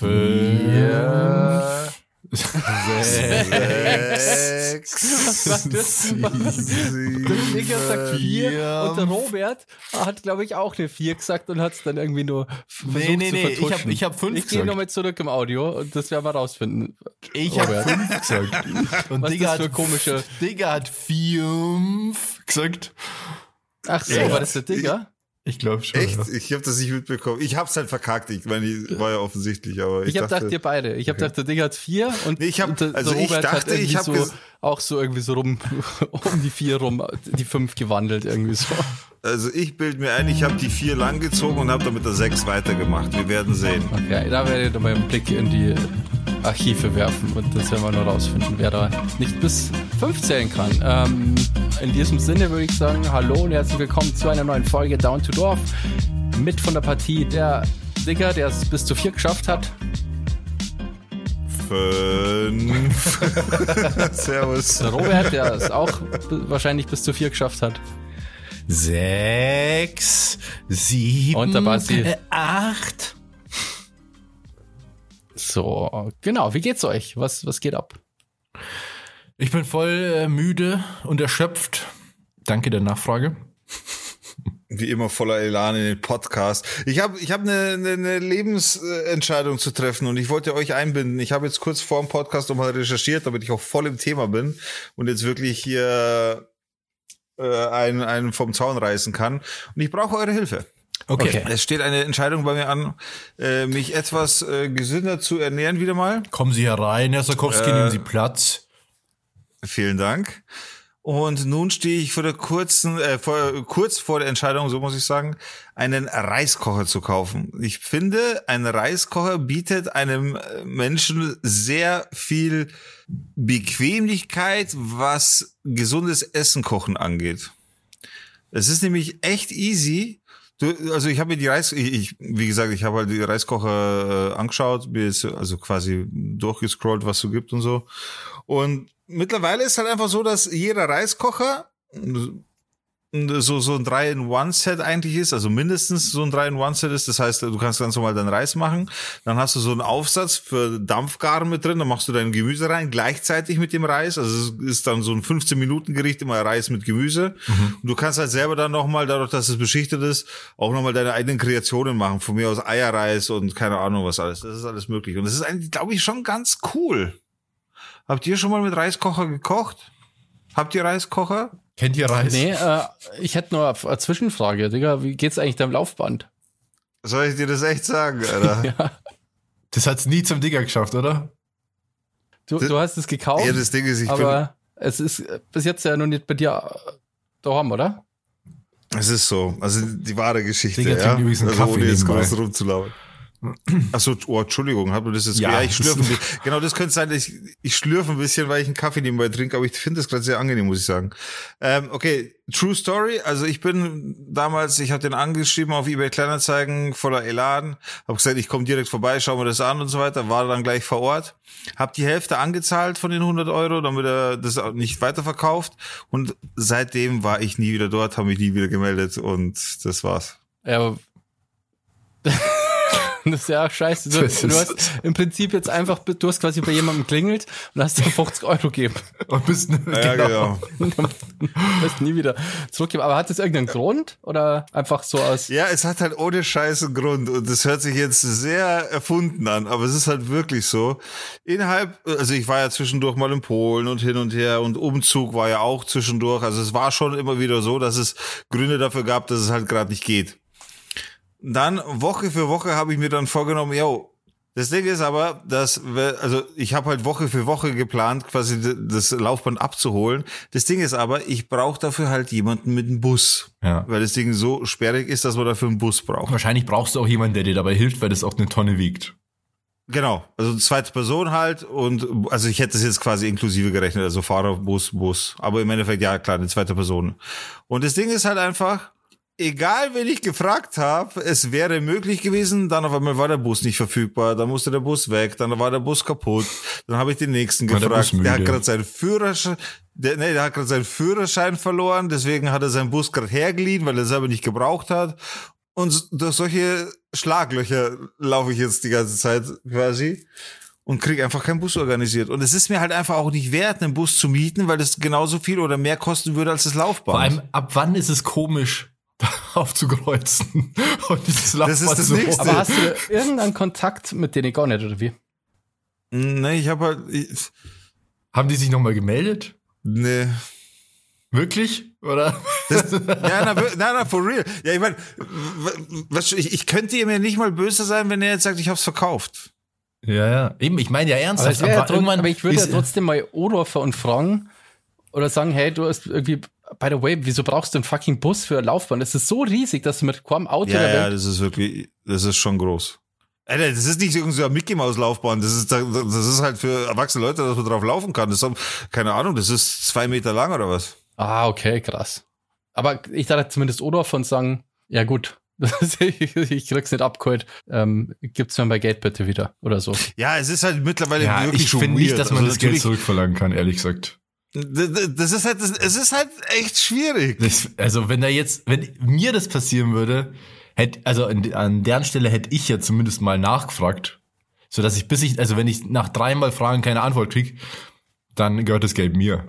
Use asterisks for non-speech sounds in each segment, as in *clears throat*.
Vier. *laughs* Sechs. Was sagt das? Der Digga sagt vier und der Robert hat, glaube ich, auch eine vier gesagt und hat es dann irgendwie nur versucht Nee, nee, zu nee, ich vertuschen. habe ich hab fünf Ich gehe gesagt. nochmal zurück im Audio und das werden wir rausfinden. Ich habe fünf gesagt. *laughs* Und Was Digga das für hat, komische. Digga hat fünf gesagt. Ach so, Ja. war das der Digga? Ich glaube schon. Echt? ja. Ich habe das nicht mitbekommen. Ich hab's halt verkackt. Ich meine, ich war ja offensichtlich, aber ich, Ich, habe dachte, gedacht, ihr beide. Ich habe gedacht, der Digga hat vier und, Nee, ich hab- und der, also der ich Robert hat dachte, irgendwie ich hab so, auch so irgendwie so rum *laughs* um die vier rum, die fünf gewandelt irgendwie so. also ich bild mir ein, ich habe die vier lang gezogen und habe damit der sechs weitergemacht. Wir werden sehen. Okay, da werde ich mal einen Blick in die Archive werfen und das werden wir nur rausfinden, wer da nicht bis fünf zählen kann. Ähm, in diesem Sinne würde ich sagen, hallo und herzlich willkommen zu einer neuen Folge Down to Dorf. Mit von der Partie der Digger, der es bis zu vier geschafft hat. Fünf. *laughs* Servus. Der Robert, der es auch wahrscheinlich bis zu vier geschafft hat. Sechs, sieben, Und der Basti. äh, acht. So, genau. Wie geht's euch? Was, was geht ab? Ich bin voll äh, müde und erschöpft. Danke der Nachfrage. Wie immer voller Elan in den Podcast. Ich habe ich hab eine, eine, eine Lebensentscheidung zu treffen und ich wollte euch einbinden. Ich habe jetzt kurz vor dem Podcast nochmal recherchiert, damit ich auch voll im Thema bin und jetzt wirklich hier äh, einen, einen vom Zaun reißen kann. Und ich brauche eure Hilfe. Okay. Es steht eine Entscheidung bei mir an, äh, mich etwas äh, gesünder zu ernähren wieder mal. Kommen Sie herein, Herr Sarkowski, Äh, nehmen Sie Platz. Vielen Dank. Und nun stehe ich vor der kurzen, äh, vor, kurz vor der Entscheidung, so muss ich sagen, einen Reiskocher zu kaufen. Ich finde, ein Reiskocher bietet einem äh, Menschen sehr viel Bequemlichkeit, was gesundes Essen kochen angeht. Es ist nämlich echt easy. Du, also ich habe mir die Reis, ich, ich, wie gesagt, ich habe halt die Reiskocher äh, angeschaut, mir ist also quasi durchgescrollt, was so gibt und so. Und mittlerweile ist halt einfach so, dass jeder Reiskocher so, so ein 3-in-1-Set eigentlich ist, also mindestens so ein 3-in-1-Set ist. Das heißt, du kannst ganz normal deinen Reis machen. Dann hast du so einen Aufsatz für Dampfgaren mit drin. Dann machst du dein Gemüse rein, gleichzeitig mit dem Reis. Also es ist dann so ein 15-Minuten-Gericht, immer Reis mit Gemüse. Und du kannst halt selber dann nochmal, dadurch, dass es beschichtet ist, auch nochmal deine eigenen Kreationen machen. Von mir aus Eierreis und keine Ahnung was alles. Das ist alles möglich. Und das ist eigentlich, glaube ich, schon ganz cool. Habt ihr schon mal mit Reiskocher gekocht? Habt ihr Reiskocher? Kennt ihr Reis? Nee, äh, ich hätte nur eine Zwischenfrage, Digga. Wie geht's eigentlich deinem Laufband? Soll ich dir das echt sagen, Alter? *laughs* Ja. Das hat's nie zum Digger geschafft, oder? Du, du hast es gekauft, ja, das Ding ist, ich bin, aber es ist äh, bis jetzt ja noch nicht bei dir äh, daheim, oder? es ist so. Also die wahre Geschichte, Digga, ja. trinkt übrigens einen Also Kaffee ohne jetzt groß rumzulaufen. Achso, oh, Entschuldigung, hab du das jetzt Ja. ja, ich schlürfe ein bisschen. Genau, das könnte sein, dass ich, ich schlürfe ein bisschen, weil ich einen Kaffee nebenbei trinke, aber ich finde das gerade sehr angenehm, muss ich sagen. Ähm, okay, True Story. Also ich bin damals, ich habe den angeschrieben auf eBay Kleinanzeigen voller Elan, habe gesagt, ich komme direkt vorbei, schau mir das an und so weiter, war dann gleich vor Ort, habe die Hälfte angezahlt von den 100 Euro, damit er das auch nicht weiterverkauft und seitdem war ich nie wieder dort, habe mich nie wieder gemeldet und das war's. Ja, aber *laughs* das ist ja auch scheiße. Du, du hast im Prinzip jetzt einfach, du hast quasi bei jemandem klingelt und hast dir 50 Euro gegeben. Und bist Ja, genau. Du *laughs* wirst nie wieder zurückgeben. Aber hat das irgendeinen Grund oder einfach so aus? Ja, es hat halt ohne Scheiß einen Grund und das hört sich jetzt sehr erfunden an, aber es ist halt wirklich so. Innerhalb, also ich war ja zwischendurch mal in Polen und hin und her und Umzug war ja auch zwischendurch. Also es war schon immer wieder so, dass es Gründe dafür gab, dass es halt gerade nicht geht. Dann Woche für Woche habe ich mir dann vorgenommen, yo, das Ding ist aber, dass, wir- also ich habe halt Woche für Woche geplant, quasi das Laufband abzuholen. Das Ding ist aber, ich brauche dafür halt jemanden mit einem Bus. Ja. Weil das Ding so sperrig ist, dass man dafür einen Bus braucht. Wahrscheinlich brauchst du auch jemanden, der dir dabei hilft, weil das auch eine Tonne wiegt. Genau, also zweite Person halt und also ich hätte es jetzt quasi inklusive gerechnet, also Fahrer, Bus, Bus. Aber im Endeffekt, ja klar, eine zweite Person. Und das Ding ist halt einfach, egal wen ich gefragt habe, es wäre möglich gewesen, dann auf einmal war der Bus nicht verfügbar, dann musste der Bus weg, dann war der Bus kaputt, dann habe ich den nächsten der gefragt, Bus der, hat gerade seinen Führerschein, der, nee, der hat gerade seinen Führerschein verloren, deswegen hat er seinen Bus gerade hergeliehen, weil er selber nicht gebraucht hat. Und durch solche Schlaglöcher laufe ich jetzt die ganze Zeit quasi und krieg einfach keinen Bus organisiert. Und es ist mir halt einfach auch nicht wert, einen Bus zu mieten, weil das genauso viel oder mehr kosten würde als das Laufband. Vor allem, ab wann ist es komisch, *laughs* aufzukreuzen? Und dieses Das ist das so. Nächste. Aber hast du irgendeinen Kontakt mit denen gar nicht, oder wie? Nee, ich habe halt. Ich, Haben die sich nochmal gemeldet? nee. Wirklich? Oder? Das, *laughs* ja, na, wir- na, na, for real. Ja, ich meine, was, ich, ich könnte ihm ja nicht mal böse sein, wenn er jetzt sagt, ich hab's verkauft. Ja, ja. Eben, ich meine ja Aber, ernsthaft. es wär ja aber drum, aber ich würde ja trotzdem mal anrufen und fragen oder sagen, hey, du hast irgendwie, by the way, wieso brauchst du einen fucking Bus für eine Laufbahn? Das ist so riesig, dass du mit keinem Auto Ja, ja, das ist wirklich, das ist schon groß. Alter, das ist nicht irgendwie so eine Mickey Maus Laufbahn. Das ist, da- das ist halt für erwachsene Leute, dass man drauf laufen kann. Das ist, keine Ahnung, das ist zwei Meter lang oder was? Ah, okay, krass. Aber ich dachte zumindest Odorf und sagen, ja gut, *laughs* ich, krieg's nicht abgeholt, ähm, gibt's mir mein Geld bitte wieder oder so. Ja, es ist halt mittlerweile ja, wirklich ich schon finde nicht, dass man Also das Geld zurückverlangen kann, ehrlich gesagt. Das ist halt, es ist halt echt schwierig. Das, also wenn da jetzt, wenn mir das passieren würde, hätte, also an, an deren Stelle hätte ich ja zumindest mal nachgefragt, so dass ich bis ich, also wenn ich nach dreimal Fragen keine Antwort krieg, dann gehört das Geld mir.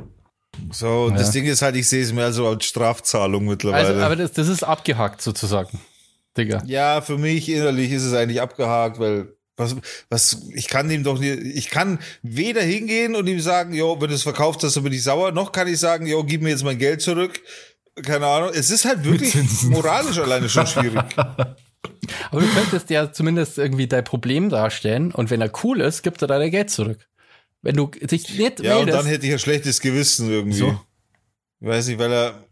So, und das Ja. Ding ist halt, ich sehe es mehr so als Strafzahlung mittlerweile. Also, aber das, das ist abgehakt sozusagen, Digga. Ja, für mich innerlich ist es eigentlich abgehakt, weil was, was, ich kann ihm doch nicht, ich kann weder hingehen und ihm sagen, jo, wenn du es verkauft hast, dann bin ich sauer, noch kann ich sagen, jo, gib mir jetzt mein Geld zurück. Keine Ahnung. Es ist halt wirklich moralisch alleine schon schwierig. *laughs* Aber du könntest ja zumindest irgendwie dein Problem darstellen und wenn er cool ist, gibt er dein Geld zurück. Wenn du dich nicht Ja, und meldest, dann hätte ich ein schlechtes Gewissen irgendwie. So. Ich weiß nicht, weil er,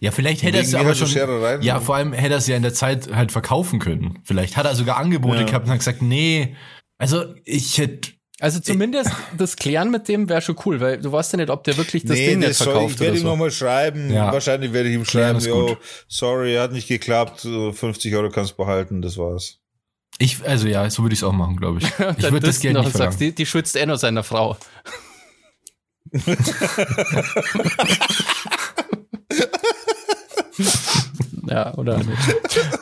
Ja, vielleicht hätte er es aber schon. Scherereien. Ja, vor allem hätte er es ja in der Zeit halt verkaufen können. Vielleicht hat er sogar Angebote Ja. gehabt und hat gesagt, nee. Also ich hätte. also zumindest das Klären mit dem wäre schon cool, weil du weißt ja nicht, ob der wirklich das nee, Ding nicht das soll, verkauft ich werde ihm so. nochmal schreiben. Ja. Wahrscheinlich werde ich ihm schreiben, yo, sorry, hat nicht geklappt, so 50 Euro kannst du behalten, das war's. Ich, also ja, so würde ich es auch machen, glaube ich. *laughs* Ich würde das Geld noch nicht sagst, verlangen. die, die schützt eh nur seiner Frau. *laughs* *laughs* ja, oder nicht.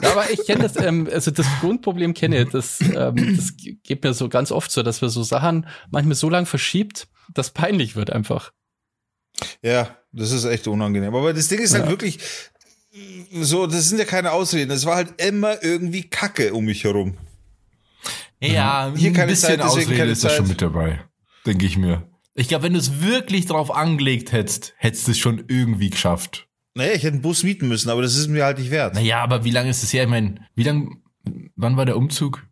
Aber ich kenne das, ähm, also das Grundproblem kenne ich, das, ähm, das geht mir so ganz oft so, dass wir so Sachen manchmal so lang verschiebt, dass peinlich wird einfach. Ja, das ist echt unangenehm. Aber das Ding ist halt Ja. wirklich so, das sind ja keine Ausreden. Es war halt immer irgendwie Kacke um mich herum. Ja, Hier ein keine bisschen Zeit, deswegen Ausrede keine ist da schon mit dabei. Denke ich mir. Ich glaube, wenn du es wirklich drauf angelegt hättest, hättest du es schon irgendwie geschafft. Naja, ich hätte einen Bus mieten müssen, aber das ist mir halt nicht wert. Naja, aber wie lange ist es her? Ich meine, wie lang, wann war der Umzug?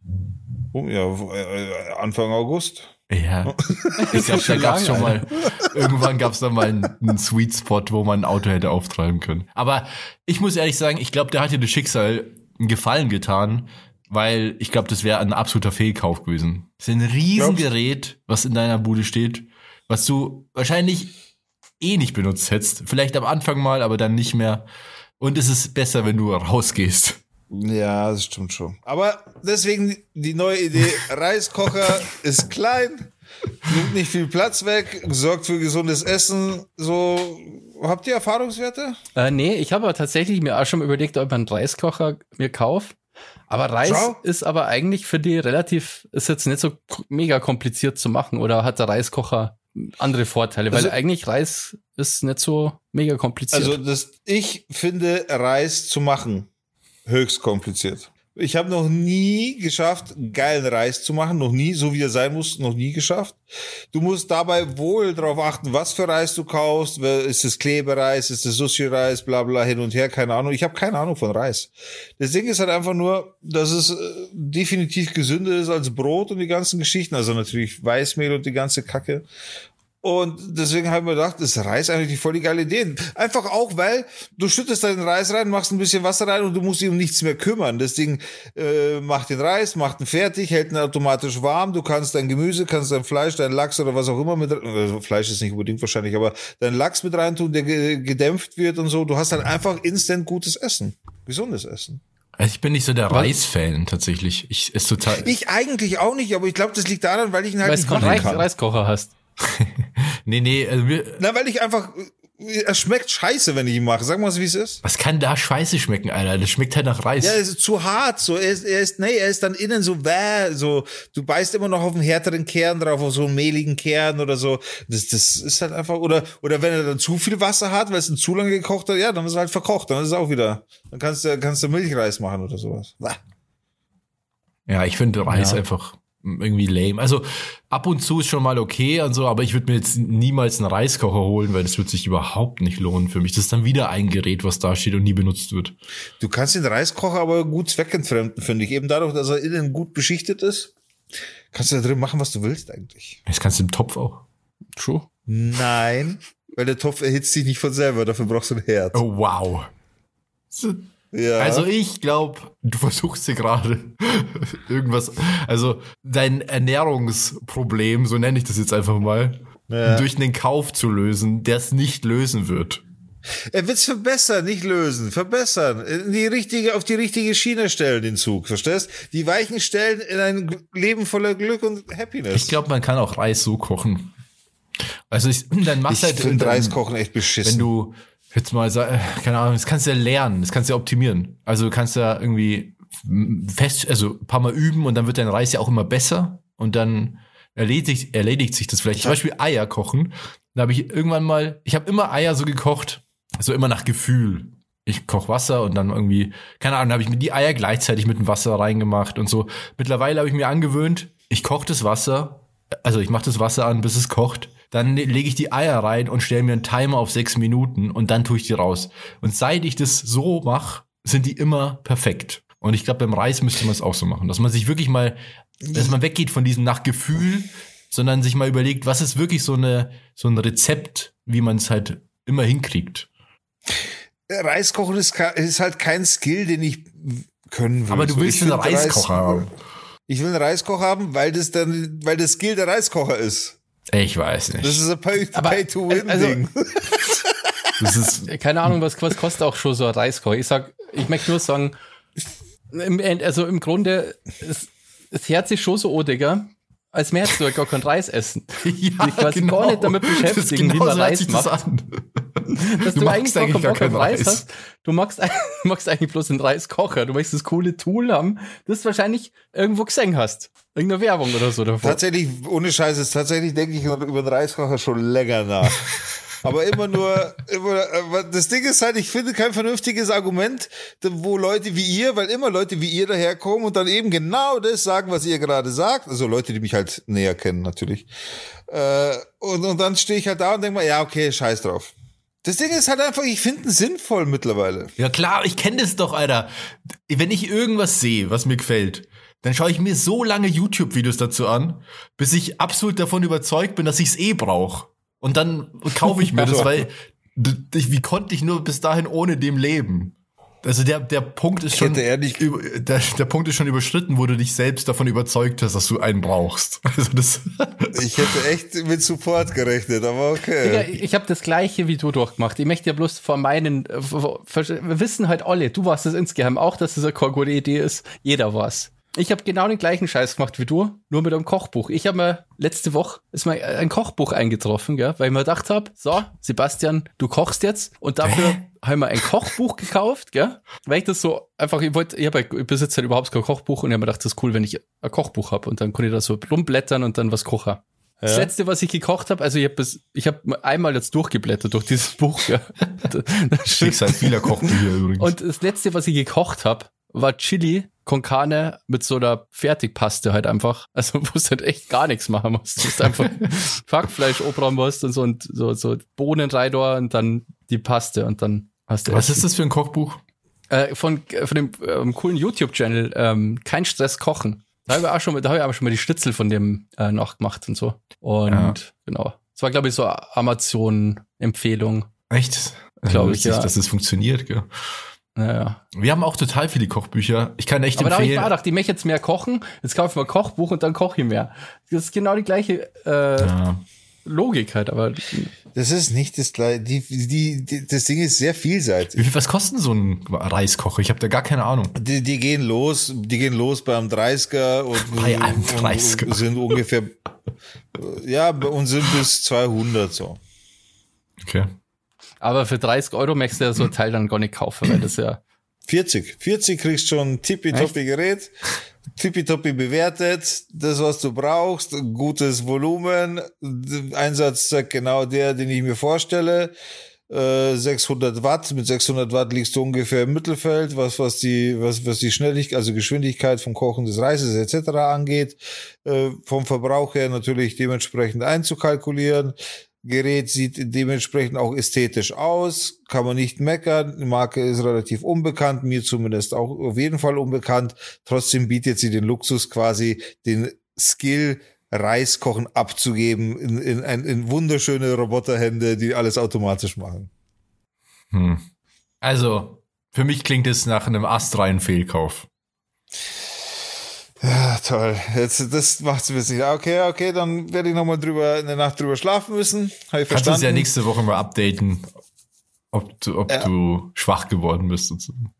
Oh, ja, äh, Anfang August. Ja, *laughs* ich glaube, da gab's lang, schon mal, irgendwann gab's da mal einen, einen Sweet Spot, wo man ein Auto hätte auftreiben können. Aber ich muss ehrlich sagen, ich glaube, der hat dir das Schicksal einen Gefallen getan, weil ich glaube, das wäre ein absoluter Fehlkauf gewesen. Das ist ein Riesengerät, was in deiner Bude steht, was du wahrscheinlich eh nicht benutzt hättest. Vielleicht am Anfang mal, aber dann nicht mehr. Und es ist besser, wenn du rausgehst. Ja, das stimmt schon. Aber deswegen die neue Idee, *laughs* Reiskocher ist klein, nimmt nicht viel Platz weg, sorgt für gesundes Essen. So, habt ihr Erfahrungswerte? Äh, nee, ich habe aber tatsächlich mir auch schon mal überlegt, ob ich einen Reiskocher mir kaufe. Aber Reis Schau. ist aber eigentlich für die relativ, ist jetzt nicht so mega kompliziert zu machen oder hat der Reiskocher andere Vorteile, Also- weil eigentlich Reis ist nicht so mega kompliziert. Also, das, ich finde Reis zu machen höchst kompliziert. Ich habe noch nie geschafft, geilen Reis zu machen, noch nie, so wie er sein muss, noch nie geschafft. Du musst dabei wohl darauf achten, was für Reis du kaufst. Ist es Klebereis, ist es Sushi-Reis, bla bla hin und her, keine Ahnung. Ich habe keine Ahnung von Reis. Das Ding ist halt einfach nur, dass es äh, definitiv gesünder ist als Brot und die ganzen Geschichten. Also natürlich Weißmehl und die ganze Kacke. Und deswegen habe ich mir gedacht, ist Reis eigentlich die voll die geile Idee. Einfach auch, weil du schüttest deinen Reis rein, machst ein bisschen Wasser rein und du musst dich um nichts mehr kümmern. Das Ding äh, macht den Reis, macht ihn fertig, hält ihn automatisch warm. Du kannst dein Gemüse, kannst dein Fleisch, dein Lachs oder was auch immer mit, also Fleisch ist nicht unbedingt wahrscheinlich, aber dein Lachs mit reintun, der ge gedämpft wird und so. Du hast halt einfach instant gutes Essen. Gesundes Essen. Also ich bin nicht so der Reis-Fan tatsächlich. Ich ist total. Ich eigentlich auch nicht, aber ich glaube, das liegt daran, weil ich ihn halt weil du nicht keinen machen Reis, kann. Reiskocher hast. *laughs* nee, nee, also wir, Na, weil ich einfach er schmeckt scheiße, wenn ich ihn mache. Sag mal, wie es ist. Was kann da scheiße schmecken, Alter? Das schmeckt halt nach Reis. Ja, es ist zu hart. So, er ist, er ist, nee, er ist dann innen so wäh, so. Du beißt immer noch auf einen härteren Kern drauf, auf so einen mehligen Kern oder so. Das, das ist halt einfach, oder, oder wenn er dann zu viel Wasser hat, weil es ein zu lange gekocht hat, ja, dann ist er halt verkocht. Dann ist es auch wieder, dann kannst du, kannst du Milchreis machen oder sowas. Bäh. Ja, ich finde Reis Ja. einfach irgendwie lame. Also ab und zu ist schon mal okay und so, aber ich würde mir jetzt niemals einen Reiskocher holen, weil das wird sich überhaupt nicht lohnen für mich. Das ist dann wieder ein Gerät, was da steht und nie benutzt wird. Du kannst den Reiskocher aber gut zweckentfremden, finde ich. Eben dadurch, dass er innen gut beschichtet ist, kannst du da drin machen, was du willst eigentlich. Das kannst du im Topf auch. True. Nein, weil der Topf erhitzt sich nicht von selber, dafür brauchst du ein Herz. Oh, wow. Ja. Also ich glaube, du versuchst dir gerade *laughs* irgendwas, also dein Ernährungsproblem, so nenne ich das jetzt einfach mal, Ja. durch einen Kauf zu lösen, der es nicht lösen wird. Er wird's verbessern, nicht lösen. Verbessern. In die richtige, auf die richtige Schiene stellen, den Zug. Verstehst? Die weichen Stellen in ein Leben voller Glück und Happiness. Ich glaube, man kann auch Reis so kochen. Also ich, *clears throat* dann machst ich halt finde dann- Reiskochen echt beschissen. wenn du jetzt mal sa- äh, keine Ahnung, das kannst du ja lernen, das kannst du ja optimieren. Also du kannst ja irgendwie fest, also ein paar Mal üben und dann wird dein Reis ja auch immer besser und dann erledigt, erledigt sich das vielleicht. Zum Beispiel Eier kochen. Da habe ich irgendwann mal, ich habe immer Eier so gekocht, so immer nach Gefühl. Ich koch Wasser und dann irgendwie, keine Ahnung, habe ich mir die Eier gleichzeitig mit dem Wasser reingemacht und so. Mittlerweile habe ich mir angewöhnt, ich koche das Wasser, also ich mache das Wasser an, bis es kocht. Dann le- lege ich die Eier rein und stelle mir einen Timer auf sechs Minuten und dann tue ich die raus. Und seit ich das so mache, sind die immer perfekt. Und ich glaube, beim Reis müsste man es auch so machen, dass man sich wirklich mal, dass man weggeht von diesem nach Gefühl, sondern sich mal überlegt, was ist wirklich so eine so ein Rezept, wie man es halt immer hinkriegt. Reiskochen ist, ist halt kein Skill, den ich können will. Aber du willst einen Reiskocher haben. Ich will einen Reiskocher haben, weil das dann, weil das Skill der Reiskocher ist. Ich weiß nicht. Das ist ein Pay- Aber, Pay-to-Win-Ding. *laughs* Das ist Keine Ahnung, was, was kostet auch schon so ein Reiskocher. Ich sag, ich möchte nur sagen, im, End- also im Grunde, es, das Herz ist schon so, oh, Digga, als du gar keinen Reis essen. *laughs* ja, Dich quasi gar nicht damit beschäftigen, wie man so Reis das macht. an. *laughs* Dass Du du, magst eigentlich gar eigentlich keinen gar keinen Reis Reis. hast. Du magst, *laughs* magst eigentlich bloß einen Reiskocher. Du möchtest das coole Tool haben, das du wahrscheinlich irgendwo gesehen hast. Irgendeine Werbung oder so davor. Tatsächlich, ohne Scheiß, ist tatsächlich denke ich über den Reiskocher schon länger nach. Aber immer nur, immer, das Ding ist halt, ich finde kein vernünftiges Argument, wo Leute wie ihr, weil immer Leute wie ihr daherkommen und dann eben genau das sagen, was ihr gerade sagt. Also Leute, die mich halt näher kennen, natürlich. Äh, und, und dann stehe ich halt da und denke mal, ja, okay, scheiß drauf. Das Ding ist halt einfach, ich finde es sinnvoll mittlerweile. Ja klar, ich kenne das doch, Alter. Wenn ich irgendwas sehe, was mir gefällt, dann schaue ich mir so lange YouTube-Videos dazu an, bis ich absolut davon überzeugt bin, dass ich es eh brauche. Und dann kaufe ich mir das, weil d- d- wie konnte ich nur bis dahin ohne dem leben? Also der, der Punkt ist schon, über, der, der Punkt ist schon überschritten, wo du dich selbst davon überzeugt hast, dass du einen brauchst. *laughs* Also das, Ich hätte echt mit Support gerechnet, aber Digga, okay. ich habe das gleiche wie du durchgemacht. Ich möchte ja bloß von meinen, äh, wir wissen halt alle, du warst es insgeheim auch, dass das eine gute Idee ist. Jeder war's. Ich habe genau den gleichen Scheiß gemacht wie du, nur mit einem Kochbuch. Ich habe mir letzte Woche ist mir ein Kochbuch eingetroffen, gell, weil ich mir gedacht habe, so, Sebastian, du kochst jetzt und dafür habe ich mir ein Kochbuch gekauft, gell? Weil ich das so einfach, ich wollte, ich, hab, ich besitze halt überhaupt kein Kochbuch und ich habe mir gedacht, das ist cool, wenn ich ein Kochbuch habe und dann konnte ich da so rumblättern und dann was kochen. Das letzte, was ich gekocht habe, also ich habe ich habe einmal jetzt durchgeblättert durch dieses Buch. Ja. Schicksal vieler Kochbücher übrigens. Und das letzte, was ich gekocht habe, war Chili con Carne mit so einer Fertigpaste halt einfach. Also *laughs* wo du halt echt gar nichts machen musst. Du musst einfach *laughs* Hackfleisch obern musst und so und so, so Bohnen rein da und dann die Paste und dann hast du was ist das für ein Kochbuch? Äh, von, äh, von dem ähm, coolen YouTube-Channel ähm, Kein Stress kochen. Da habe ich auch schon mal, da habe ich aber schon mal die Schnitzel von dem äh, nachgemacht und so. Und Ja. genau. Das war, glaube ich, so Amazon-Empfehlung. Echt? Glaub ich, Lustig, ja. Dass es funktioniert, gell? Naja. Wir haben auch total viele Kochbücher. Ich kann echt Aber da habe ich empfehlen. mir gedacht, ich möchte jetzt mehr kochen, jetzt kaufe ich mal ein Kochbuch und dann koche ich mehr. Das ist genau die gleiche äh, ja. Logik halt, aber Das ist nicht das gleiche. Die, die, die, das Ding ist sehr vielseitig. Wie viel, was kostet so ein Reiskocher? Ich habe da gar keine Ahnung. Die, die gehen los, die gehen los beim 30er und, Bei einem und, 30er. und sind ungefähr, ja, und sind bis 200 so. Okay. Aber für 30 Euro möchtest du ja so ein Teil dann gar nicht kaufen, weil das ja. 40. 40 kriegst schon ein tippitoppi Gerät, tippitoppi bewertet, das was du brauchst, gutes Volumen, Einsatzzweck genau der, den ich mir vorstelle. 600 äh, Watt, mit 600 Watt liegst du ungefähr im Mittelfeld, was, was die, was, was die Schnelligkeit, also Geschwindigkeit vom Kochen des Reises etc. angeht, äh, vom Verbrauch her natürlich dementsprechend einzukalkulieren. Gerät sieht dementsprechend auch ästhetisch aus, kann man nicht meckern. Die Marke ist relativ unbekannt, mir zumindest auch auf jeden Fall unbekannt. Trotzdem bietet sie den Luxus quasi, den Skill Reiskochen abzugeben in, in, in, in wunderschöne Roboterhände, die alles automatisch machen. Hm. Also, für mich klingt es nach einem astreinen Fehlkauf. Ja, toll. Jetzt, das macht's ein bisschen. Okay, okay, dann werde ich nochmal drüber, eine Nacht drüber schlafen müssen. Habe ich verstanden. Kannst uns ja nächste Woche mal updaten, ob du, ob ja. du schwach geworden bist. Sozusagen.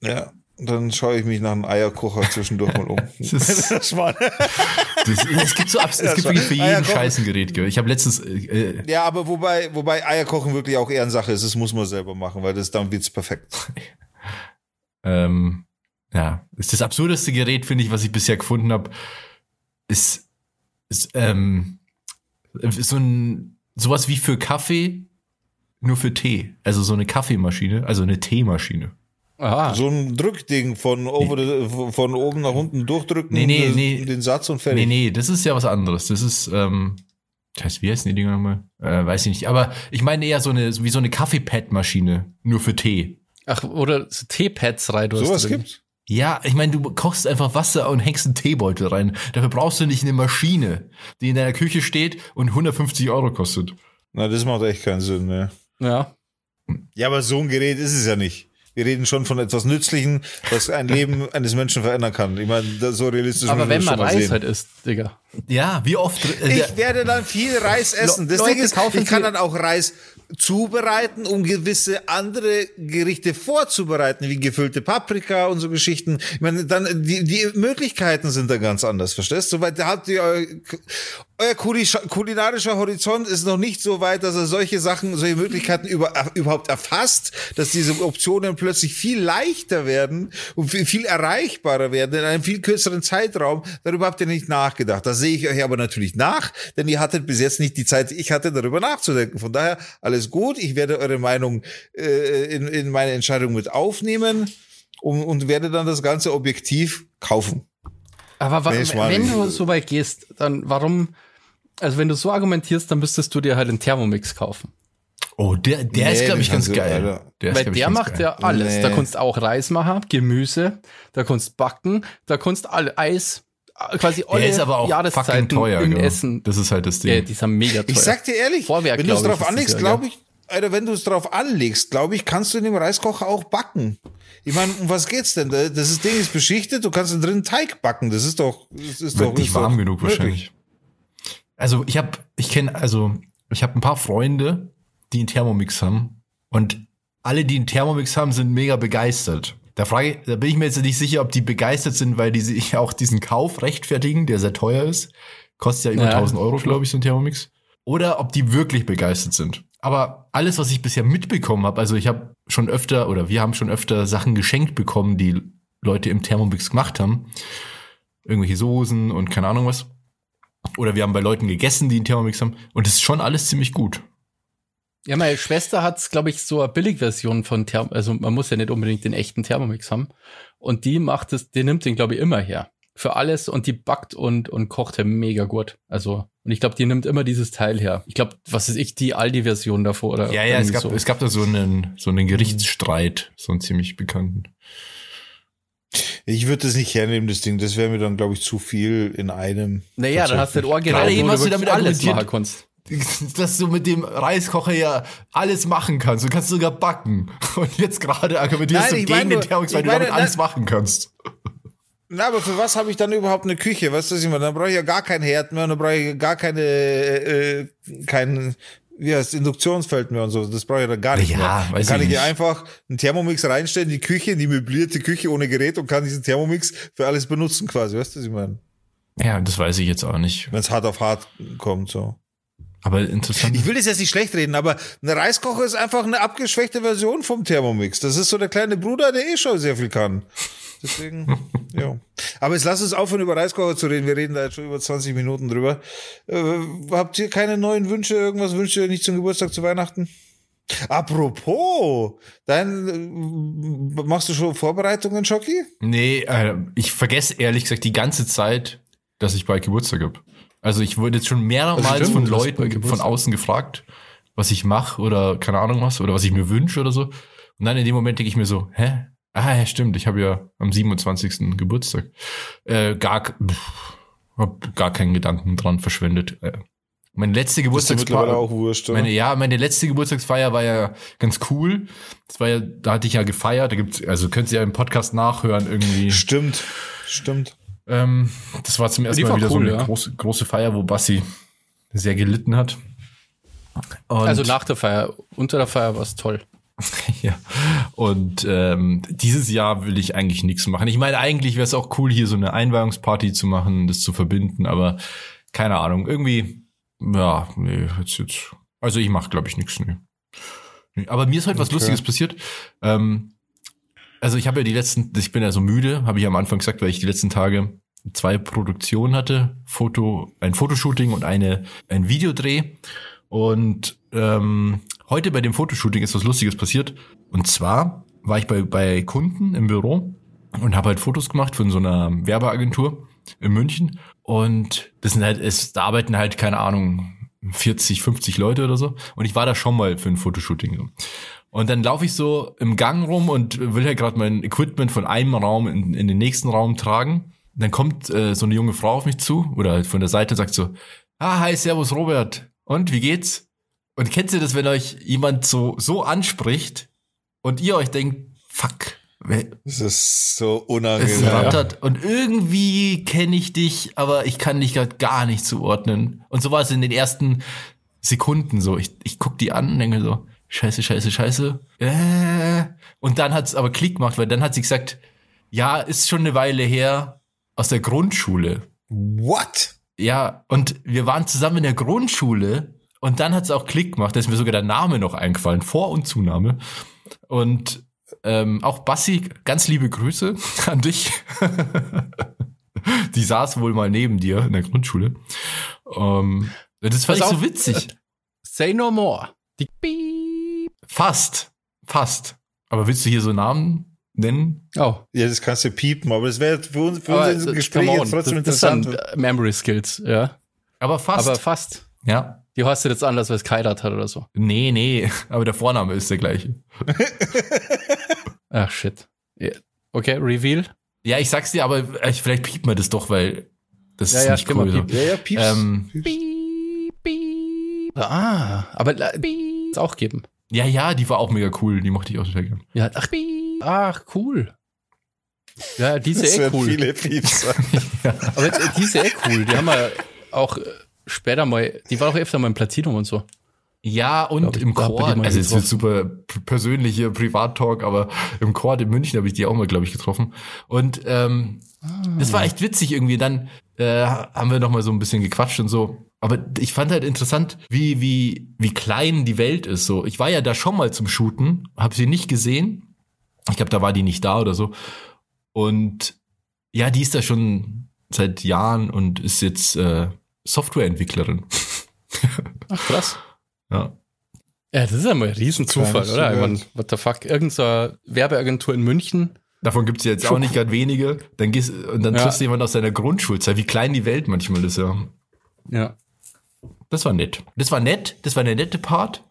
Ja, dann schaue ich mich nach einem Eierkocher zwischendurch mal um. *laughs* das ist, *laughs* das, das, es gibt so es gibt wirklich für jeden Scheiß ein Gerät. Ich habe letztens äh, äh, ja, aber wobei wobei Eierkochen wirklich auch Ehrensache ist. Das muss man selber machen, weil das dann wird's perfekt. *laughs* ähm, ja, ist das absurdeste Gerät, finde ich, was ich bisher gefunden habe, ist, ist ähm, so ein sowas wie für Kaffee, nur für Tee. Also so eine Kaffeemaschine, also eine Teemaschine. Aha. So ein Drückding von, over the, von oben nach unten durchdrücken, nee, nee, nee. den Satz und fertig. Nee, nee, das ist ja was anderes. Das ist, ähm, das heißt, wie heißen die Dinger nochmal? Äh, weiß ich nicht. Aber ich meine eher so eine, wie so eine Kaffeepad-Maschine, nur für Tee. Ach, oder so Teepads rein. Sowas gibt's? Ja, ich meine, du kochst einfach Wasser und hängst einen Teebeutel rein. Dafür brauchst du nicht eine Maschine, die in deiner Küche steht und 150 Euro kostet. Na, das macht echt keinen Sinn, ne? Ja. Ja, aber so ein Gerät ist es ja nicht. Wir reden schon von etwas Nützlichen, was ein Leben *laughs* eines Menschen verändern kann. Ich meine, so realistisch Aber wenn man Reis halt isst, Digga. Ja, wie oft? Äh, ich werde dann viel Reis essen. Das Leute Ding ist, ich kann dann auch Reis zubereiten, um gewisse andere Gerichte vorzubereiten, wie gefüllte Paprika und so Geschichten. Ich meine, dann die, die Möglichkeiten sind da ganz anders, verstehst du? Weil da habt ihr euer, kulinarischer Horizont ist noch nicht so weit, dass er solche Sachen, solche Möglichkeiten über, überhaupt erfasst, dass diese Optionen plötzlich viel leichter werden und viel, viel erreichbarer werden in einem viel kürzeren Zeitraum. Darüber habt ihr nicht nachgedacht. Das sehe ich euch aber natürlich nach, denn ihr hattet bis jetzt nicht die Zeit, ich hatte, darüber nachzudenken. Von daher alles gut. Ich werde eure Meinung äh, in, in meine Entscheidung mit aufnehmen und, und werde dann das Ganze objektiv kaufen. Aber wa wenn du so weit gehst, dann warum, also wenn du so argumentierst, dann müsstest du dir halt einen Thermomix kaufen. Oh, der, der nee, ist, glaube ich, ganz geil. Der Weil der macht geil. ja alles. Nee. Da kannst auch Reis machen, Gemüse, da kannst backen, da kannst all Eis, quasi alle der ist aber auch Jahreszeiten teuer, im genau. Essen. Das ist halt das Ding. Ja, die sind mega teuer. Ich sag dir ehrlich, Vorwerk, wenn du es drauf anlegst, glaube ich, Alter, wenn du es drauf anlegst, glaube ich, kannst du in dem Reiskocher auch backen. Ich meine, um was geht's denn? Das Ding ist beschichtet, du kannst da drin Teig backen. Das ist doch, das ist Wird doch nicht warm genug möglich. wahrscheinlich. Also ich habe, ich kenne, also ich habe ein paar Freunde, die einen Thermomix haben und alle, die einen Thermomix haben, sind mega begeistert. Da frage, da bin ich mir jetzt nicht sicher, ob die begeistert sind, weil die sich *laughs* auch diesen Kauf rechtfertigen, der sehr teuer ist. Kostet ja über ja, 1000 Euro, glaube ich, so ein Thermomix. Oder ob die wirklich begeistert sind. Aber alles, was ich bisher mitbekommen habe, also ich habe schon öfter oder wir haben schon öfter Sachen geschenkt bekommen, die Leute im Thermomix gemacht haben. Irgendwelche Soßen und keine Ahnung was. Oder wir haben bei Leuten gegessen, die einen Thermomix haben. Und es ist schon alles ziemlich gut. Ja, meine Schwester hat, glaube ich, so eine Billigversion von Thermomix. Also man muss ja nicht unbedingt den echten Thermomix haben. Und die macht es, die nimmt den, glaube ich, immer her. Für alles und die backt und, und kocht ja mega gut. Also, und ich glaube, die nimmt immer dieses Teil her. Ich glaube, was ist ich, die Aldi-Version davor oder? Ja, ja, es gab, so. es gab da so einen, so einen Gerichtsstreit, so einen ziemlich bekannten. Ich würde das nicht hernehmen, das Ding. Das wäre mir dann, glaube ich, zu viel in einem. Naja, dann hast du ein Ohrgerät, wo du, du damit alles machen kannst *laughs* dass du mit dem Reiskocher ja alles machen kannst. Du kannst sogar backen. Und jetzt gerade argumentierst Nein, du gegen meine, den Thermix, weil du damit alles machen kannst. Na, aber für was habe ich dann überhaupt eine Küche? Weißt du, was ich meine? Dann brauche ich ja gar kein Herd mehr, dann brauche ich gar keine, äh, kein, wie heißt Induktionsfeld mehr und so. Das brauche ich dann gar nicht ja, mehr. Dann kann ich hier einfach einen Thermomix reinstellen, die Küche, in die möblierte Küche ohne Gerät und kann diesen Thermomix für alles benutzen quasi. Weißt du, was ich meine? Ja, das weiß ich jetzt auch nicht. Wenn es hart auf hart kommt, so. Aber interessant. Ich will das jetzt nicht schlecht reden, aber ein Reiskocher ist einfach eine abgeschwächte Version vom Thermomix. Das ist so der kleine Bruder, der eh schon sehr viel kann. Deswegen, *laughs* ja. Aber jetzt lass uns aufhören, über Reiskocher zu reden. Wir reden da jetzt schon über 20 Minuten drüber. Äh, habt ihr keine neuen Wünsche? Irgendwas wünscht ihr nicht zum Geburtstag, zu Weihnachten? Apropos, dein, äh, machst du schon Vorbereitungen, Schocki? Nee, äh, ich vergesse ehrlich gesagt die ganze Zeit, dass ich bald Geburtstag habe. Also ich wurde jetzt schon mehrmals stimmt, von Leuten von außen gefragt, was ich mache oder keine Ahnung was oder was ich mir wünsche oder so. Und dann in dem Moment denke ich mir so, hä? Ah, ja, stimmt, ich habe ja am 27. Geburtstag. Äh, gar, pff, hab gar keinen Gedanken dran verschwendet. Äh, meine letzte Geburtstagsfeier, auch wurscht, oder? meine, ja, meine letzte Geburtstagsfeier war ja ganz cool. Das war ja, da hatte ich ja gefeiert. Da gibt's, also könnt ihr ja im Podcast nachhören irgendwie. Stimmt, stimmt. Ähm, das war zum ersten Mal war wieder cool, so eine ja. große, große Feier, wo Bassi sehr gelitten hat. Und, Also nach der Feier, unter der Feier war es toll. *laughs* ja. Und ähm, dieses Jahr will ich eigentlich nichts machen. Ich meine, eigentlich wäre es auch cool, hier so eine Einweihungsparty zu machen, das zu verbinden, aber keine Ahnung, irgendwie, ja, nee, jetzt, jetzt. Also ich mache, glaube ich, nichts. Nee. Nee, Aber mir ist heute was Okay. Lustiges passiert. Ähm, also ich habe ja die letzten, ich bin ja so müde, habe ich am Anfang gesagt, weil ich die letzten Tage zwei Produktionen hatte, Foto, ein Fotoshooting und eine ein Videodreh. Und ähm, heute bei dem Fotoshooting ist was Lustiges passiert. Und zwar war ich bei, bei Kunden im Büro und habe halt Fotos gemacht von so einer Werbeagentur in München. Und das sind halt, es, da arbeiten halt, keine Ahnung, 40, 50 Leute oder so. Und ich war da schon mal für ein Fotoshooting. Und dann laufe ich so im Gang rum und will ja gerade mein Equipment von einem Raum in, in den nächsten Raum tragen. Dann kommt äh, so eine junge Frau auf mich zu oder halt von der Seite und sagt so, ah, hi, servus Robert. Und wie geht's? Und kennt ihr das, wenn euch jemand so, so anspricht und ihr euch denkt, fuck, Das ist so es unangenehm. rattert und irgendwie kenne ich dich, aber ich kann dich gerade gar nicht zuordnen. Und so war es in den ersten Sekunden so. Ich, ich guck die an und denke so, scheiße, scheiße, scheiße. Äh. Und dann hat es aber Klick gemacht, weil dann hat sie gesagt, ja, ist schon eine Weile her aus der Grundschule. What? Ja, und wir waren zusammen in der Grundschule und dann hat es auch Klick gemacht, da ist mir sogar der Name noch eingefallen, Vor- und Zunahme. Und ähm, auch Bassi, ganz liebe Grüße *laughs* an dich. Die saß wohl mal neben dir in der Grundschule. Ähm, das fand ich so witzig. Say no more. Die Piep. Fast, fast. Aber willst du hier so Namen nennen? Oh. Ja, das kannst du piepen, aber das wäre für uns, für Aber, uns im äh, Gespräch jetzt trotzdem das, das interessant. sind äh, Memory Skills, ja. Aber fast. Aber fast. ja. Die heißt jetzt anders, weil es Kairat hat oder so. Nee, nee. Aber der Vorname ist der gleiche. Ach, shit. Ja. Okay, Reveal. Ja, ich sag's dir, aber äh, vielleicht piept man das doch, weil das Ja, ist ja, nicht cool. piept. ja, ja, pieps. Ähm, Piep, piep. Ah, aber es auch geben. Ja, ja, die war auch mega cool. Die mochte ich auch total gern. Ja, ach, piep. ach, cool. Ja, die ist das ja eh cool. viele Pieps. *laughs* Aber äh, die ist ja eh cool. Die haben wir auch äh, später mal, die war auch öfter mal im Platinum und so. Ja, und Glaub ich, im Chor, also es getroffen. super p- persönliche Privat-Talk, aber im Chor in München habe ich die auch mal, glaube ich, getroffen. Und ähm, das war echt witzig irgendwie. Dann äh, haben wir noch mal so ein bisschen gequatscht und so. Aber ich fand halt interessant, wie, wie, wie klein die Welt ist. So, ich war ja da schon mal zum Shooten, habe sie nicht gesehen. Ich glaube, da war die nicht da oder so. Und ja, die ist da schon seit Jahren und ist jetzt äh, Softwareentwicklerin. Ach, krass. Ja. Ja, das ist ja mal ein Riesenzufall, Kleines oder? Ich meine, what the fuck? Irgendeine Werbeagentur in München. Davon gibt's jetzt Schon auch nicht gerade wenige. Dann gehst und dann Ja. triffst du jemanden aus deiner Grundschulzeit. Wie klein die Welt manchmal ist, ja. Ja. Das war nett. Das war nett. Das war der nette Part.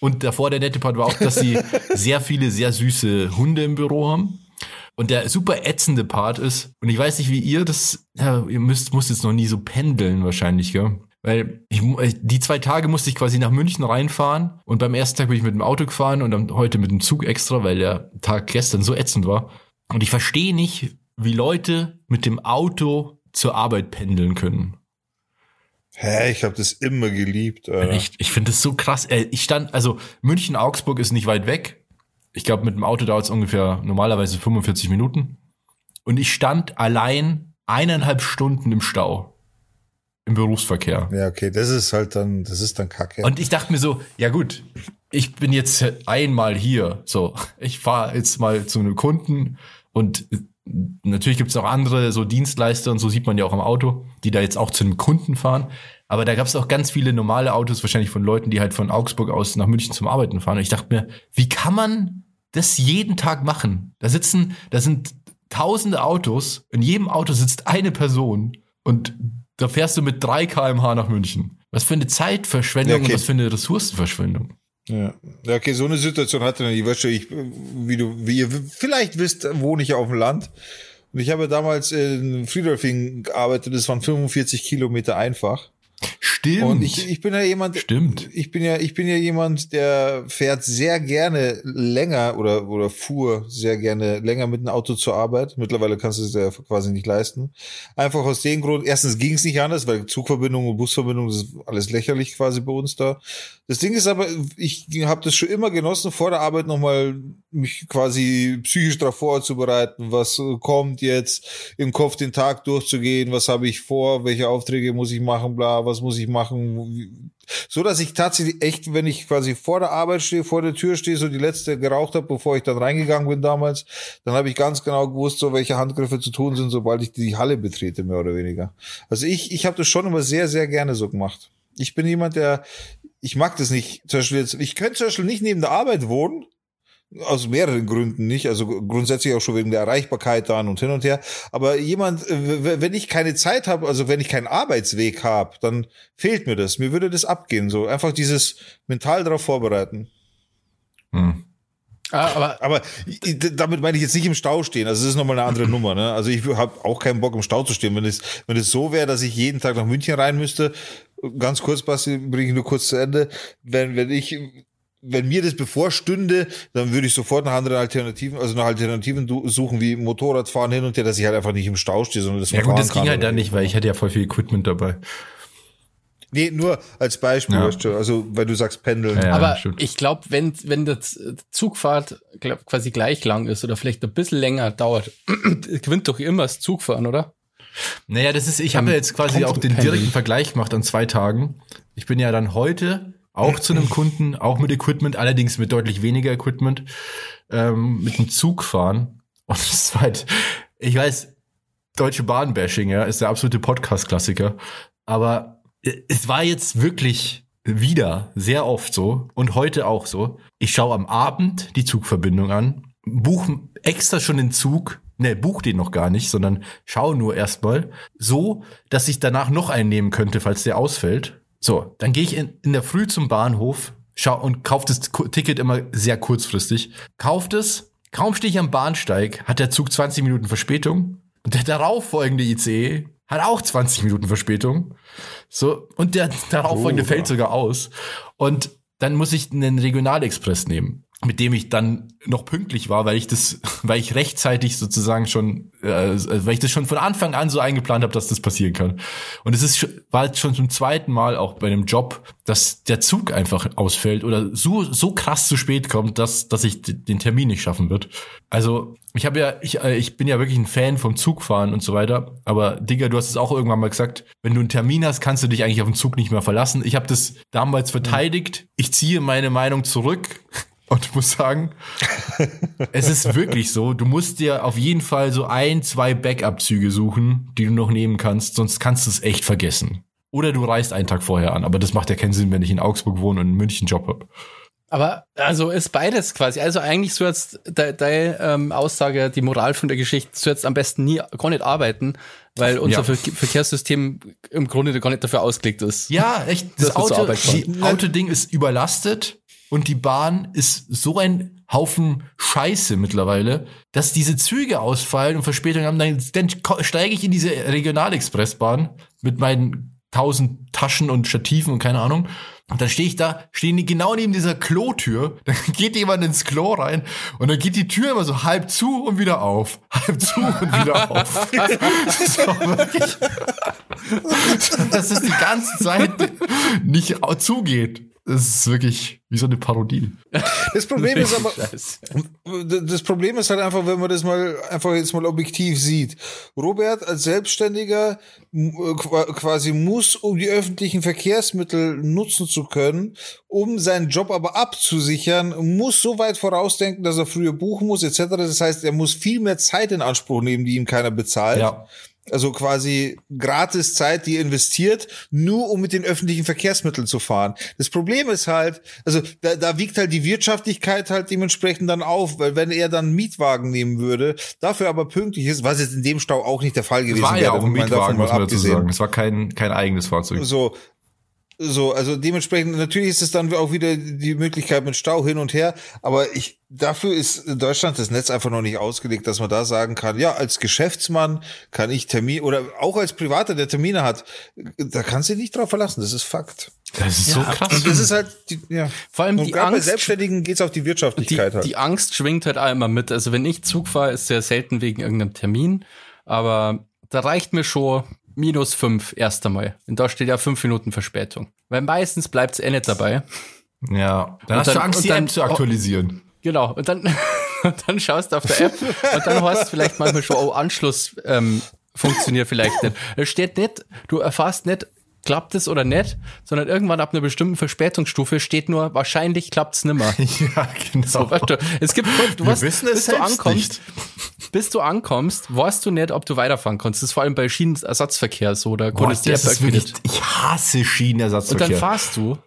Und davor der nette Part war auch, dass sie *laughs* sehr viele sehr süße Hunde im Büro haben. Und der super ätzende Part ist, und ich weiß nicht, wie ihr das, ja, ihr müsst, musst jetzt noch nie so pendeln wahrscheinlich, gell? Weil ich, die zwei Tage musste ich quasi nach München reinfahren und beim ersten Tag bin ich mit dem Auto gefahren und dann heute mit dem Zug extra, weil der Tag gestern so ätzend war. Und ich verstehe nicht, wie Leute mit dem Auto zur Arbeit pendeln können. Hä, ich habe das immer geliebt. Alter. Ich, ich finde das so krass. Äh, Ich stand, also München-Augsburg ist nicht weit weg. Ich glaube, mit dem Auto dauert es ungefähr normalerweise 45 Minuten. Und ich stand allein eineinhalb Stunden im Stau. im Berufsverkehr. Ja, okay, das ist halt dann, das ist dann kacke. Und ich dachte mir so, ja gut, ich bin jetzt einmal hier. So, ich fahre jetzt mal zu einem Kunden und natürlich gibt es auch andere so Dienstleister und so sieht man ja auch am Auto, die da jetzt auch zu einem Kunden fahren. Aber da gab es auch ganz viele normale Autos, wahrscheinlich von Leuten, die halt von Augsburg aus nach München zum Arbeiten fahren. Und ich dachte mir, wie kann man das jeden Tag machen? Da sitzen, da sind tausende Autos, in jedem Auto sitzt eine Person und da fährst du mit 3 kmh nach München. Was für eine Zeitverschwendung Ja, okay. und was für eine Ressourcenverschwendung. Ja. ja, okay, so eine Situation hatte ich. Weißt du, ich, wie du, wie ihr vielleicht wisst, wohne ich ja auf dem Land. Und ich habe damals in Friedolfing gearbeitet, das waren 45 Kilometer einfach. Stimmt. Und ich, ich bin ja jemand, Stimmt. ich bin ja, ich bin ja jemand, der fährt sehr gerne länger oder, oder fuhr sehr gerne länger mit dem Auto zur Arbeit. Mittlerweile kannst du es ja quasi nicht leisten. Einfach aus dem Grund, erstens ging es nicht anders, weil Zugverbindung und Busverbindung, das ist alles lächerlich quasi bei uns da. Das Ding ist aber, ich habe das schon immer genossen, vor der Arbeit nochmal mich quasi psychisch darauf vorzubereiten, was äh, kommt jetzt, im Kopf den Tag durchzugehen, was habe ich vor, welche Aufträge muss ich machen, bla, was muss ich machen, so dass ich tatsächlich echt, wenn ich quasi vor der Arbeit stehe, vor der Tür stehe, so die letzte geraucht habe, bevor ich dann reingegangen bin damals, dann habe ich ganz genau gewusst, so welche Handgriffe zu tun sind, sobald ich die Halle betrete, mehr oder weniger. Also ich, ich habe das schon immer sehr, sehr gerne so gemacht. Ich bin jemand, der, ich mag das nicht. Zum Beispiel jetzt, ich könnte zum Beispiel nicht neben der Arbeit wohnen, aus mehreren Gründen nicht, also grundsätzlich auch schon wegen der Erreichbarkeit dann und hin und her. Aber jemand, wenn ich keine Zeit habe, also wenn ich keinen Arbeitsweg habe, dann fehlt mir das. Mir würde das abgehen. So einfach dieses mental darauf vorbereiten. Hm. Ah, aber Aber damit meine ich jetzt nicht im Stau stehen. Also das ist nochmal eine andere *clears throat* Nummer. Ne? Also ich habe auch keinen Bock im Stau zu stehen. Wenn es wenn es so wäre, dass ich jeden Tag nach München rein müsste, ganz kurz, Basti, bringe ich nur kurz zu Ende. Wenn wenn ich wenn mir das bevorstünde, dann würde ich sofort nach anderen Alternativen, also nach Alternativen suchen wie Motorradfahren hin und her, dass ich halt einfach nicht im Stau stehe, sondern das Ja gut, das ging halt dann nicht, weil ich hatte ja voll viel Equipment dabei. Nee, nur als Beispiel, Ja. weißt du, also weil du sagst Pendeln. Ja, aber stimmt. ich glaube, wenn, wenn der Z- Zugfahrt glaub, quasi gleich lang ist oder vielleicht ein bisschen länger dauert, *clears throat* gewinnt doch immer das Zugfahren, oder? Naja, das ist, ich habe ja jetzt quasi auch den direkten Vergleich gemacht an zwei Tagen. Ich bin ja dann heute auch zu einem Kunden, auch mit Equipment, allerdings mit deutlich weniger Equipment, ähm, mit dem Zug fahren. Und es war halt, ich weiß, Deutsche Bahn-Bashing, ja, ist der absolute Podcast-Klassiker. Aber es war jetzt wirklich wieder sehr oft so und heute auch so. Ich schaue am Abend die Zugverbindung an, buche extra schon den Zug, ne, buch den noch gar nicht, sondern schaue nur erstmal so, dass ich danach noch einen nehmen könnte, falls der ausfällt. So, dann gehe ich in, in der Früh zum Bahnhof, schau und kaufe das Ticket immer sehr kurzfristig. Kauft es, kaum stehe ich am Bahnsteig, hat der Zug 20 Minuten Verspätung und der darauffolgende ICE hat auch 20 Minuten Verspätung. So, und der darauffolgende Oha. fällt sogar aus. Und dann muss ich einen Regionalexpress nehmen, mit dem ich dann noch pünktlich war, weil ich das, *laughs* weil ich rechtzeitig sozusagen schon, äh, weil ich das schon von Anfang an so eingeplant habe, dass das passieren kann. Und es ist war jetzt schon zum zweiten Mal auch bei einem Job, dass der Zug einfach ausfällt oder so so krass zu spät kommt, dass dass ich den Termin nicht schaffen wird. Also ich habe ja, ich, äh, ich bin ja wirklich ein Fan vom Zugfahren und so weiter. Aber Digga, du hast es auch irgendwann mal gesagt, wenn du einen Termin hast, kannst du dich eigentlich auf den Zug nicht mehr verlassen. Ich habe das damals verteidigt. Ich ziehe meine Meinung zurück und muss sagen, es ist wirklich so. Du musst dir auf jeden Fall so ein, zwei Backup-Züge suchen, die du noch nehmen kannst, sonst kannst du es echt vergessen. Oder du reist einen Tag vorher an, aber das macht ja keinen Sinn, wenn ich in Augsburg wohne und in München Job hab. Aber also ist beides quasi. Also eigentlich so jetzt de- deine ähm, Aussage, die Moral von der Geschichte, so jetzt am besten nie gar nicht arbeiten, weil unser Ja. Ver Verkehrssystem im Grunde gar nicht dafür ausgelegt ist. Ja, echt. Das Das Autoding ist überlastet und die Bahn ist so ein Haufen Scheiße mittlerweile, dass diese Züge ausfallen und Verspätungen haben. Dann, dann steige ich in diese Regionalexpressbahn mit meinen tausend Taschen und Stativen und keine Ahnung. Und dann stehe ich da, stehen die genau neben dieser Klotür, *laughs* dann geht jemand ins Klo rein und dann geht die Tür immer so halb zu und wieder auf. Halb zu und wieder *laughs* auf. so, wirklich *laughs* dass es die ganze Zeit nicht zugeht. Das ist wirklich wie so eine Parodie. *laughs* Das Problem ist aber, das Problem ist halt einfach, wenn man das mal einfach jetzt mal objektiv sieht. Robert als Selbstständiger äh, qua- quasi muss, um die öffentlichen Verkehrsmittel nutzen zu können, um seinen Job aber abzusichern, muss so weit vorausdenken, dass er früher buchen muss, etc. Das heißt, er muss viel mehr Zeit in Anspruch nehmen, die ihm keiner bezahlt. Ja. Also quasi gratis Zeit, die er investiert, nur um mit den öffentlichen Verkehrsmitteln zu fahren. Das Problem ist halt, also da, da wiegt halt die Wirtschaftlichkeit halt dementsprechend dann auf, weil wenn er dann einen Mietwagen nehmen würde, dafür aber pünktlich ist, was jetzt in dem Stau auch nicht der Fall Es gewesen war wäre. ja auch ein Mietwagen, muss man dazu sagen. Es war kein, kein eigenes Fahrzeug. So, so, also dementsprechend, natürlich ist es dann auch wieder die Möglichkeit mit Stau hin und her, aber ich, dafür ist in Deutschland das Netz einfach noch nicht ausgelegt, dass man da sagen kann, ja, als Geschäftsmann kann ich Termin, oder auch als Privater, der Termine hat, da kannst du dich nicht drauf verlassen, das ist Fakt. Das ist so krass. Und das ist halt, die, ja. Vor allem und die gerade bei Angst- Selbstständigen geht's auf die Die, Wirtschaftlichkeit halt. die Angst schwingt halt auch immer mit. Also wenn ich Zug fahre, ist sehr selten wegen irgendeinem Termin. Aber da reicht mir schon minus fünf erst einmal. Und da steht ja fünf Minuten Verspätung. Weil meistens bleibt's eh nicht dabei. Ja. Dann Und hast du dann- Angst, und die dann- App zu aktualisieren. Genau. Und dann, *laughs* und dann schaust du auf der App und dann hast du vielleicht manchmal schon, oh, Anschluss ähm, funktioniert vielleicht nicht. Da steht nicht, du erfasst nicht, klappt es oder nicht, sondern irgendwann ab einer bestimmten Verspätungsstufe steht nur, wahrscheinlich klappt's nimmer. *laughs* ja, genau. So, weißt du, es gibt, du es bis du ankommst, nicht. bis du ankommst, weißt du nicht, ob du weiterfahren kannst. Das ist vor allem bei Schienenersatzverkehr so, da konntest du wirklich, ich hasse Und Schienenersatzverkehr. dann fahrst du,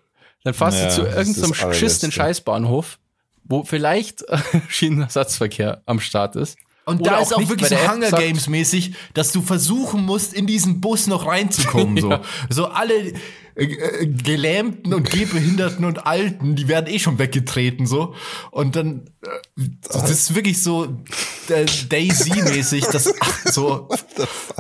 dann fahrst Ja, du zu irgendeinem allerletzte. beschissenen Scheißbahnhof, wo vielleicht *laughs* Schienenersatzverkehr am Start ist. Und Oder da ist auch wirklich so Hunger sagt- Games mäßig, dass du versuchen musst, in diesen Bus noch reinzukommen. *laughs* So, so alle äh, äh, Gelähmten und Gehbehinderten und Alten, die werden eh schon weggetreten so. Und dann, äh, das ist wirklich so äh, Daisy-mäßig, das *laughs* so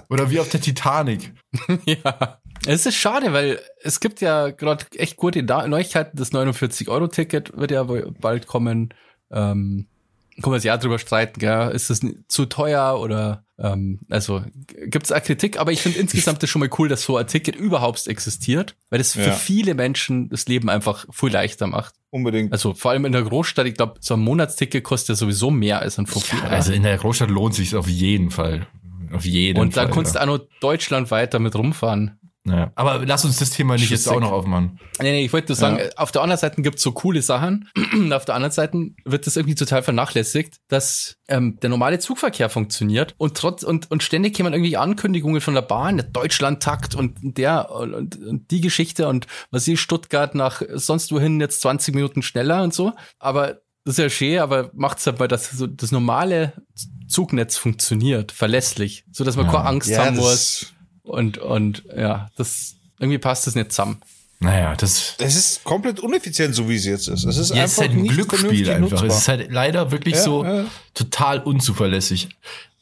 oder wie auf der Titanic. *laughs* Ja. Es ist schade, weil es gibt ja gerade echt gute Neuigkeiten. Das 49-Euro-Ticket wird ja bald kommen. Ähm, kann man sich ja drüber streiten, gell? ist das zu teuer oder ähm, also gibt es auch Kritik, aber ich finde insgesamt ist schon mal cool, dass so ein Ticket überhaupt existiert, weil das für Ja. viele Menschen das Leben einfach viel leichter macht. Unbedingt. Also vor allem in der Großstadt, ich glaube, so ein Monatsticket kostet ja sowieso mehr als ein Profil. Also in der Großstadt lohnt sich auf jeden Fall. Auf jeden und Fall. dann kannst du auch noch deutschlandweit damit rumfahren. Ja. Aber lass uns das Thema nicht jetzt Schussig. auch noch aufmachen. Nee, nee, ich wollte nur sagen, Ja. auf der anderen Seite gibt's so coole Sachen, *clears throat* und auf der anderen Seite wird das irgendwie total vernachlässigt, dass ähm, der normale Zugverkehr funktioniert und trotz und, und ständig kommen irgendwie Ankündigungen von der Bahn, der Deutschlandtakt und der und, und, die Geschichte und was ist Stuttgart nach sonst wohin jetzt 20 Minuten schneller und so. Aber das ist ja schön, aber macht's halt mal, dass so das normale Zugnetz funktioniert, verlässlich, so dass man Ja. keine Angst Ja, haben muss und und ja, das irgendwie passt das nicht zusammen. Naja, das das ist komplett uneffizient, so wie es jetzt ist. Es ist Ja, es ist einfach halt ein nicht Glücksspiel einfach. nutzbar. Es ist halt leider wirklich Ja, so ja. total unzuverlässig.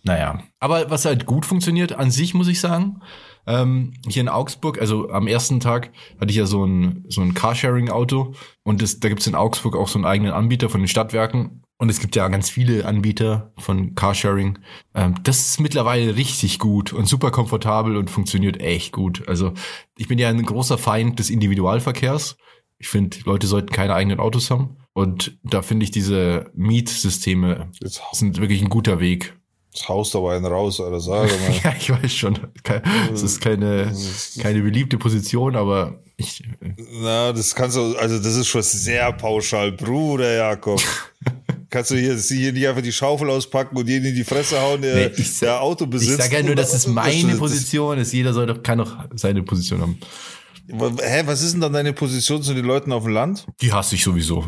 Naja, aber was halt gut funktioniert an sich, muss ich sagen, ähm, hier in Augsburg, also am ersten Tag hatte ich ja so ein, so ein Carsharing-Auto und das, da gibt's in Augsburg auch so einen eigenen Anbieter von den Stadtwerken und es gibt ja ganz viele Anbieter von Carsharing. Ähm, das ist mittlerweile richtig gut und super komfortabel und funktioniert echt gut. Also ich bin ja ein großer Feind des Individualverkehrs. Ich finde, Leute sollten keine eigenen Autos haben. Und da finde ich diese Mietsysteme sind wirklich ein guter Weg. jetzt haust aber einen raus, Alter, sag mal. *laughs* Ja, ich weiß schon. Es ist keine, keine beliebte Position, aber ich, Na, das kannst du, also das ist schon sehr pauschal, Bruder Jakob. *laughs* kannst du hier, hier nicht einfach die Schaufel auspacken und jeden in die Fresse hauen, der, Nee, ich- der Auto ich besitzt. sage ja nur, das ist meine Position, ist jeder soll doch, kann doch seine Position haben. Hä, was ist denn dann deine Position zu den Leuten auf dem Land? Die hasse ich sowieso.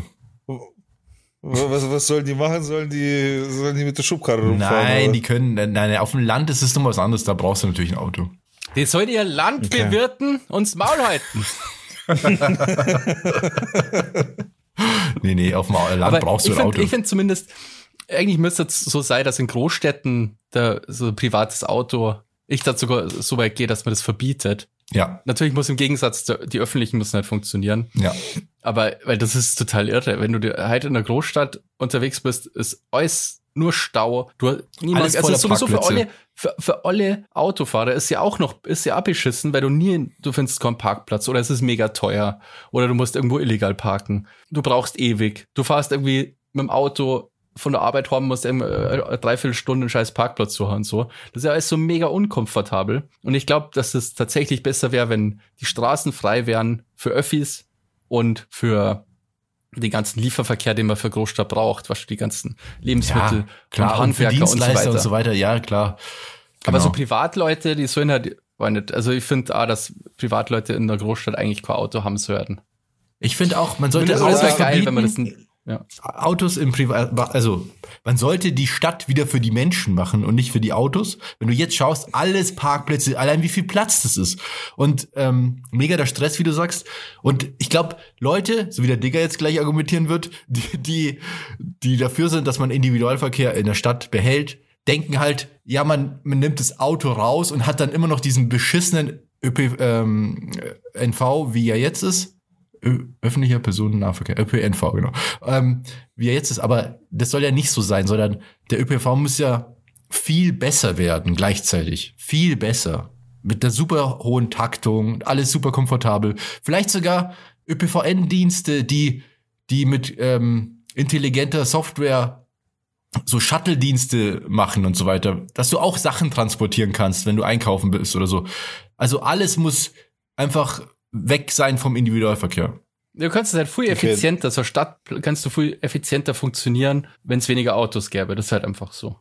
Was, was sollen die machen? Sollen die, sollen die mit der Schubkarre rumfahren? Nein, oder? die können, nein, nein, auf dem Land ist es noch was anderes, da brauchst du natürlich ein Auto. Die soll ihr Land Okay. bewirten und Maul halten. *laughs* *laughs* *laughs* Nee, nee, auf dem Land Aber brauchst du ein find- Auto. Ich finde zumindest, eigentlich müsste es so sein, dass in Großstädten der, so ein privates Auto, ich da sogar so weit gehe, dass man das verbietet. ja, Natürlich muss im Gegensatz, die öffentlichen müssen halt funktionieren. ja. Aber, weil das ist total irre. Wenn du halt in der Großstadt unterwegs bist, ist alles nur Stau. Du, niemand, Alles also voller sowieso für alle, für, für alle Autofahrer ist ja auch noch, ist ja abgeschissen, weil du nie, du findest keinen Parkplatz oder es ist mega teuer oder du musst irgendwo illegal parken. Du brauchst ewig. Du fahrst irgendwie mit dem Auto von der Arbeit heim, musst irgendwie äh, eine Dreiviertelstunde einen scheiß Parkplatz suchen und so. Das ist ja alles so mega unkomfortabel. Und ich glaube, dass es tatsächlich besser wäre, wenn die Straßen frei wären für Öffis und für den ganzen Lieferverkehr, den man für Großstadt braucht, was die ganzen Lebensmittel klar, und für Handwerker und so Dienstleister weiter. und so weiter, ja, klar. Aber Genau. so Privatleute, die sollen halt, nicht, also ich finde auch, dass Privatleute in der Großstadt eigentlich kein Auto haben sollten. Ich finde auch, man sollte wäre geil, wenn man das ja. Autos im Privat, also man sollte die Stadt wieder für die Menschen machen und nicht für die Autos. Wenn du jetzt schaust, alles Parkplätze, allein wie viel Platz das ist und ähm, mega der Stress, wie du sagst. Und ich glaube, Leute, so wie der Digger jetzt gleich argumentieren wird, *laughs* die, die, die dafür sind, dass man Individualverkehr in der Stadt behält, denken halt, ja, man, man nimmt das Auto raus und hat dann immer noch diesen beschissenen ÖP, ähm, NV, wie er jetzt ist. Öffentlicher Personennahverkehr, ÖPNV, genau. Ähm, wie er jetzt ist, aber das soll ja nicht so sein, sondern der ÖPNV muss ja viel besser werden gleichzeitig. Viel besser. Mit der super hohen Taktung, alles super komfortabel. Vielleicht sogar ÖPVN-Dienste, die, die mit ähm, intelligenter Software so Shuttle-Dienste machen und so weiter, dass du auch Sachen transportieren kannst, wenn du einkaufen bist oder so. Also alles muss einfach weg sein vom Individualverkehr. Du kannst es halt viel Okay. effizienter, so Stadt kannst du viel effizienter funktionieren, wenn es weniger Autos gäbe. Das ist halt einfach so.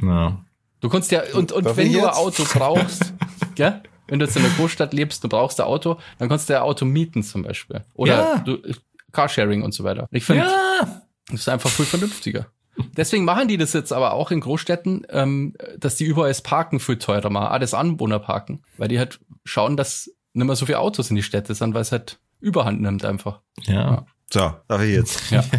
Ja. Du kannst ja, und, und Darf wenn du ein? Auto brauchst, *laughs* gell? Wenn du jetzt in der Großstadt lebst, du brauchst ein Auto, dann kannst du ja ein Auto mieten zum Beispiel. Oder Ja. du, Carsharing und so weiter. Ich finde, ja. das ist einfach viel vernünftiger. Deswegen machen die das jetzt aber auch in Großstädten, ähm, dass die überall das Parken viel teurer machen, ah, das Anwohnerparken. Weil die halt schauen, dass nicht mehr so viele Autos in die Städte sind, weil es halt überhand nimmt einfach. Ja. So, darf ich jetzt? Ja. *laughs*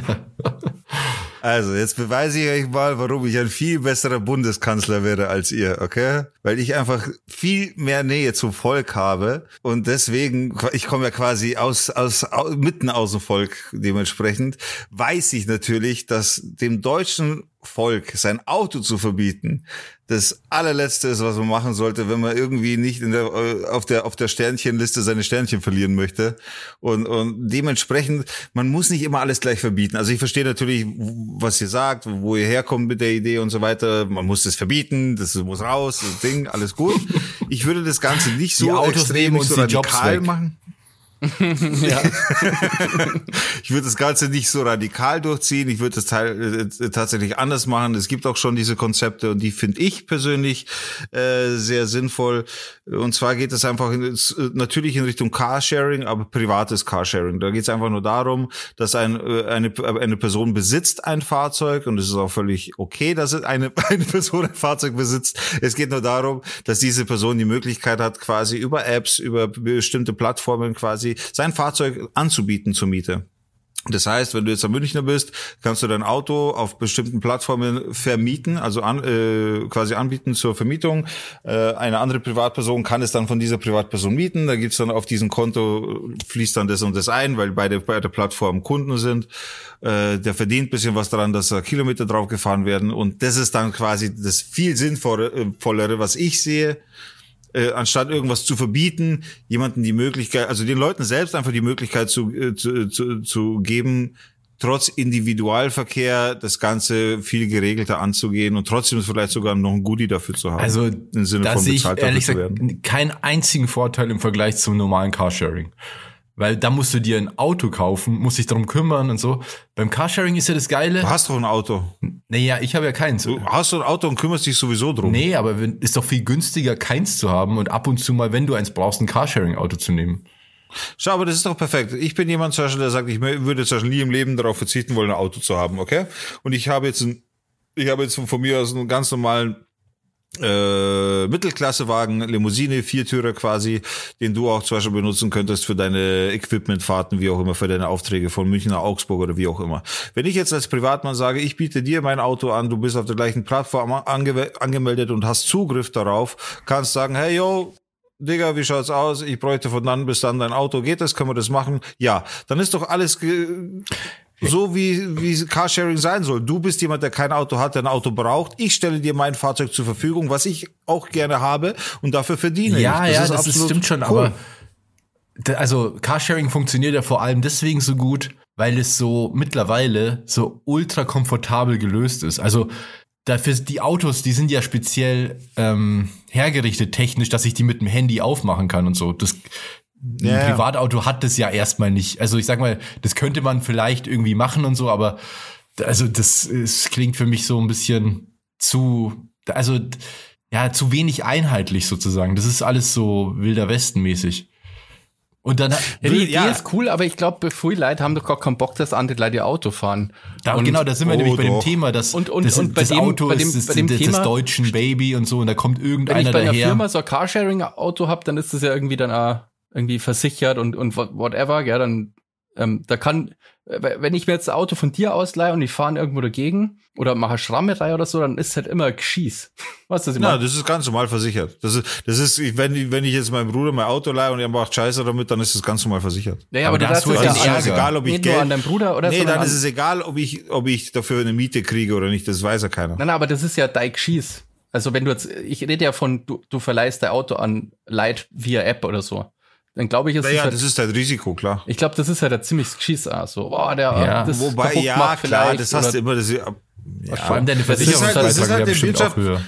Also, jetzt beweise ich euch mal, warum ich ein viel besserer Bundeskanzler wäre als ihr, okay? Weil ich einfach viel mehr Nähe zum Volk habe und deswegen, ich komme ja quasi aus, aus, au- mitten aus dem Volk dementsprechend, weiß ich natürlich, dass dem deutschen Volk sein Auto zu verbieten, das allerletzte ist, was man machen sollte, wenn man irgendwie nicht in der, äh, auf der, auf der Sternchenliste seine Sternchen verlieren möchte. Und, und dementsprechend, man muss nicht immer alles gleich verbieten. Also ich verstehe natürlich, was ihr sagt, wo ihr herkommt mit der Idee und so weiter. Man muss das verbieten, das muss raus, das Ding, alles gut. Ich würde das Ganze nicht so extrem, uns so radikal machen. *laughs* Ich würde das Ganze nicht so radikal durchziehen. Ich würde das teil, äh, tatsächlich anders machen. Es gibt auch schon diese Konzepte und die finde ich persönlich äh, sehr sinnvoll. Und zwar geht es einfach in, es- äh, natürlich in Richtung Carsharing, aber privates Carsharing. Da geht es einfach nur darum, dass ein, äh, eine, eine Person besitzt ein Fahrzeug und es ist auch völlig okay, dass es eine, *laughs* eine Person ein Fahrzeug besitzt. Es geht nur darum, dass diese Person die Möglichkeit hat, quasi über Apps, über bestimmte Plattformen quasi sein Fahrzeug anzubieten zur Miete. Das heißt, wenn du jetzt am Münchner bist, kannst du dein Auto auf bestimmten Plattformen vermieten, also an, äh, quasi anbieten zur Vermietung. Äh, eine andere Privatperson kann es dann von dieser Privatperson mieten. Da gibt's dann auf diesem Konto, fließt dann das und das ein, weil beide bei der Plattform Kunden sind. Äh, der verdient bisschen was daran, dass da Kilometer drauf gefahren werden. Und das ist dann quasi das viel sinnvollere, was ich sehe äh, anstatt irgendwas zu verbieten, jemanden die Möglichkeit, also den Leuten selbst einfach die Möglichkeit zu, äh, zu, zu, zu geben, trotz Individualverkehr das Ganze viel geregelter anzugehen und trotzdem vielleicht sogar noch ein Goodie dafür zu haben. Also, im Sinne von ich bezahlt dafür ehrlich zu gesagt werden. keinen einzigen Vorteil im Vergleich zum normalen Carsharing. Weil da musst du dir ein Auto kaufen, musst dich darum kümmern und so. Beim Carsharing ist ja das Geile. Du hast doch ein Auto. Naja, ich habe ja keins. Du hast doch ein Auto und kümmerst dich sowieso drum. Nee, aber ist doch viel günstiger, keins zu haben und ab und zu mal, wenn du eins brauchst, ein Carsharing-Auto zu nehmen. Schau, aber das ist doch perfekt. Ich bin jemand zum Beispiel, der sagt, ich würde zum Beispiel nie im Leben darauf verzichten wollen, ein Auto zu haben, okay? Und ich habe jetzt ein, ich habe jetzt von mir aus einen ganz normalen äh, Mittelklassewagen, Limousine, Viertürer quasi, den du auch zum Beispiel benutzen könntest für deine Equipmentfahrten, wie auch immer, für deine Aufträge von München nach Augsburg oder wie auch immer. Wenn ich jetzt als Privatmann sage, ich biete dir mein Auto an, du bist auf der gleichen Plattform ange angemeldet und hast Zugriff darauf, kannst sagen, hey yo, Digga, wie schaut's aus? Ich bräuchte von dann bis dann dein Auto. Geht das? Können wir das machen? Ja. Dann ist doch alles ge so wie, wie Carsharing sein soll. Du bist jemand, der kein Auto hat, der ein Auto braucht. Ich stelle dir mein Fahrzeug zur Verfügung, was ich auch gerne habe und dafür verdiene Ja, ich. ja, das ist, stimmt schon, cool. aber also Carsharing funktioniert ja vor allem deswegen so gut, weil es so mittlerweile so ultra komfortabel gelöst ist. Also dafür die Autos, die sind ja speziell ähm, hergerichtet technisch, dass ich die mit dem Handy aufmachen kann und so. Das ein ja. Privatauto hat das ja erstmal nicht. Also ich sag mal, das könnte man vielleicht irgendwie machen und so, aber also das, es klingt für mich so ein bisschen zu, also ja, zu wenig einheitlich sozusagen. Das ist alles so wilder Westen mäßig. Und dann Ja, die Idee ja. ist cool, aber ich glaube, viele Leute haben doch gar keinen Bock, dass andere Leute ihr Auto fahren. da, und, genau, da sind wir oh, nämlich bei dem doch. Thema, dass Und- und- das, und bei das dem- Auto bei dem- ist das, dem das, Thema- deutschen Baby und so und da kommt Wenn ich irgendeiner bei einer daher. Firma so ein Carsharing-Auto habe, dann ist das ja irgendwie dann auch irgendwie versichert und, und what- whatever, ja, dann ähm, da kann, äh, wenn ich mir jetzt ein Auto von dir ausleihe und ich fahre irgendwo dagegen oder mache Schrammerei oder so, dann ist halt immer Geschieß. *laughs* Was ist das Na, immer? das ist ganz normal versichert. Das ist, das ist, wenn, ich- wenn ich jetzt meinem Bruder mein Auto leihe und er macht Scheiße damit, dann ist das ganz normal versichert. Ja, ja, aber aber, da du hast darfst du es ja ja ist es Ärger. egal, ob ich nicht nur Geld, an deinem Bruder oder nee, dann an, ist es egal, ob ich, ob ich dafür eine Miete kriege oder nicht. Das weiß ja keiner. Nein, nein, aber das ist ja dein Geschieß. Also wenn du jetzt, ich rede ja von, du, du verleihst dein Auto an Leid via App oder so. Dann glaube ich, ist Naja, das halt, das ist halt Risiko, klar. ich glaube, das ist halt ein ziemlich Geschieß auch so. Boah, der Ja. das Wobei, kaputt ja, macht klar, vielleicht das hast du immer, das, ja, Vor allem deine Das ist halt- das ist halt ja die Wirtschaft- höher.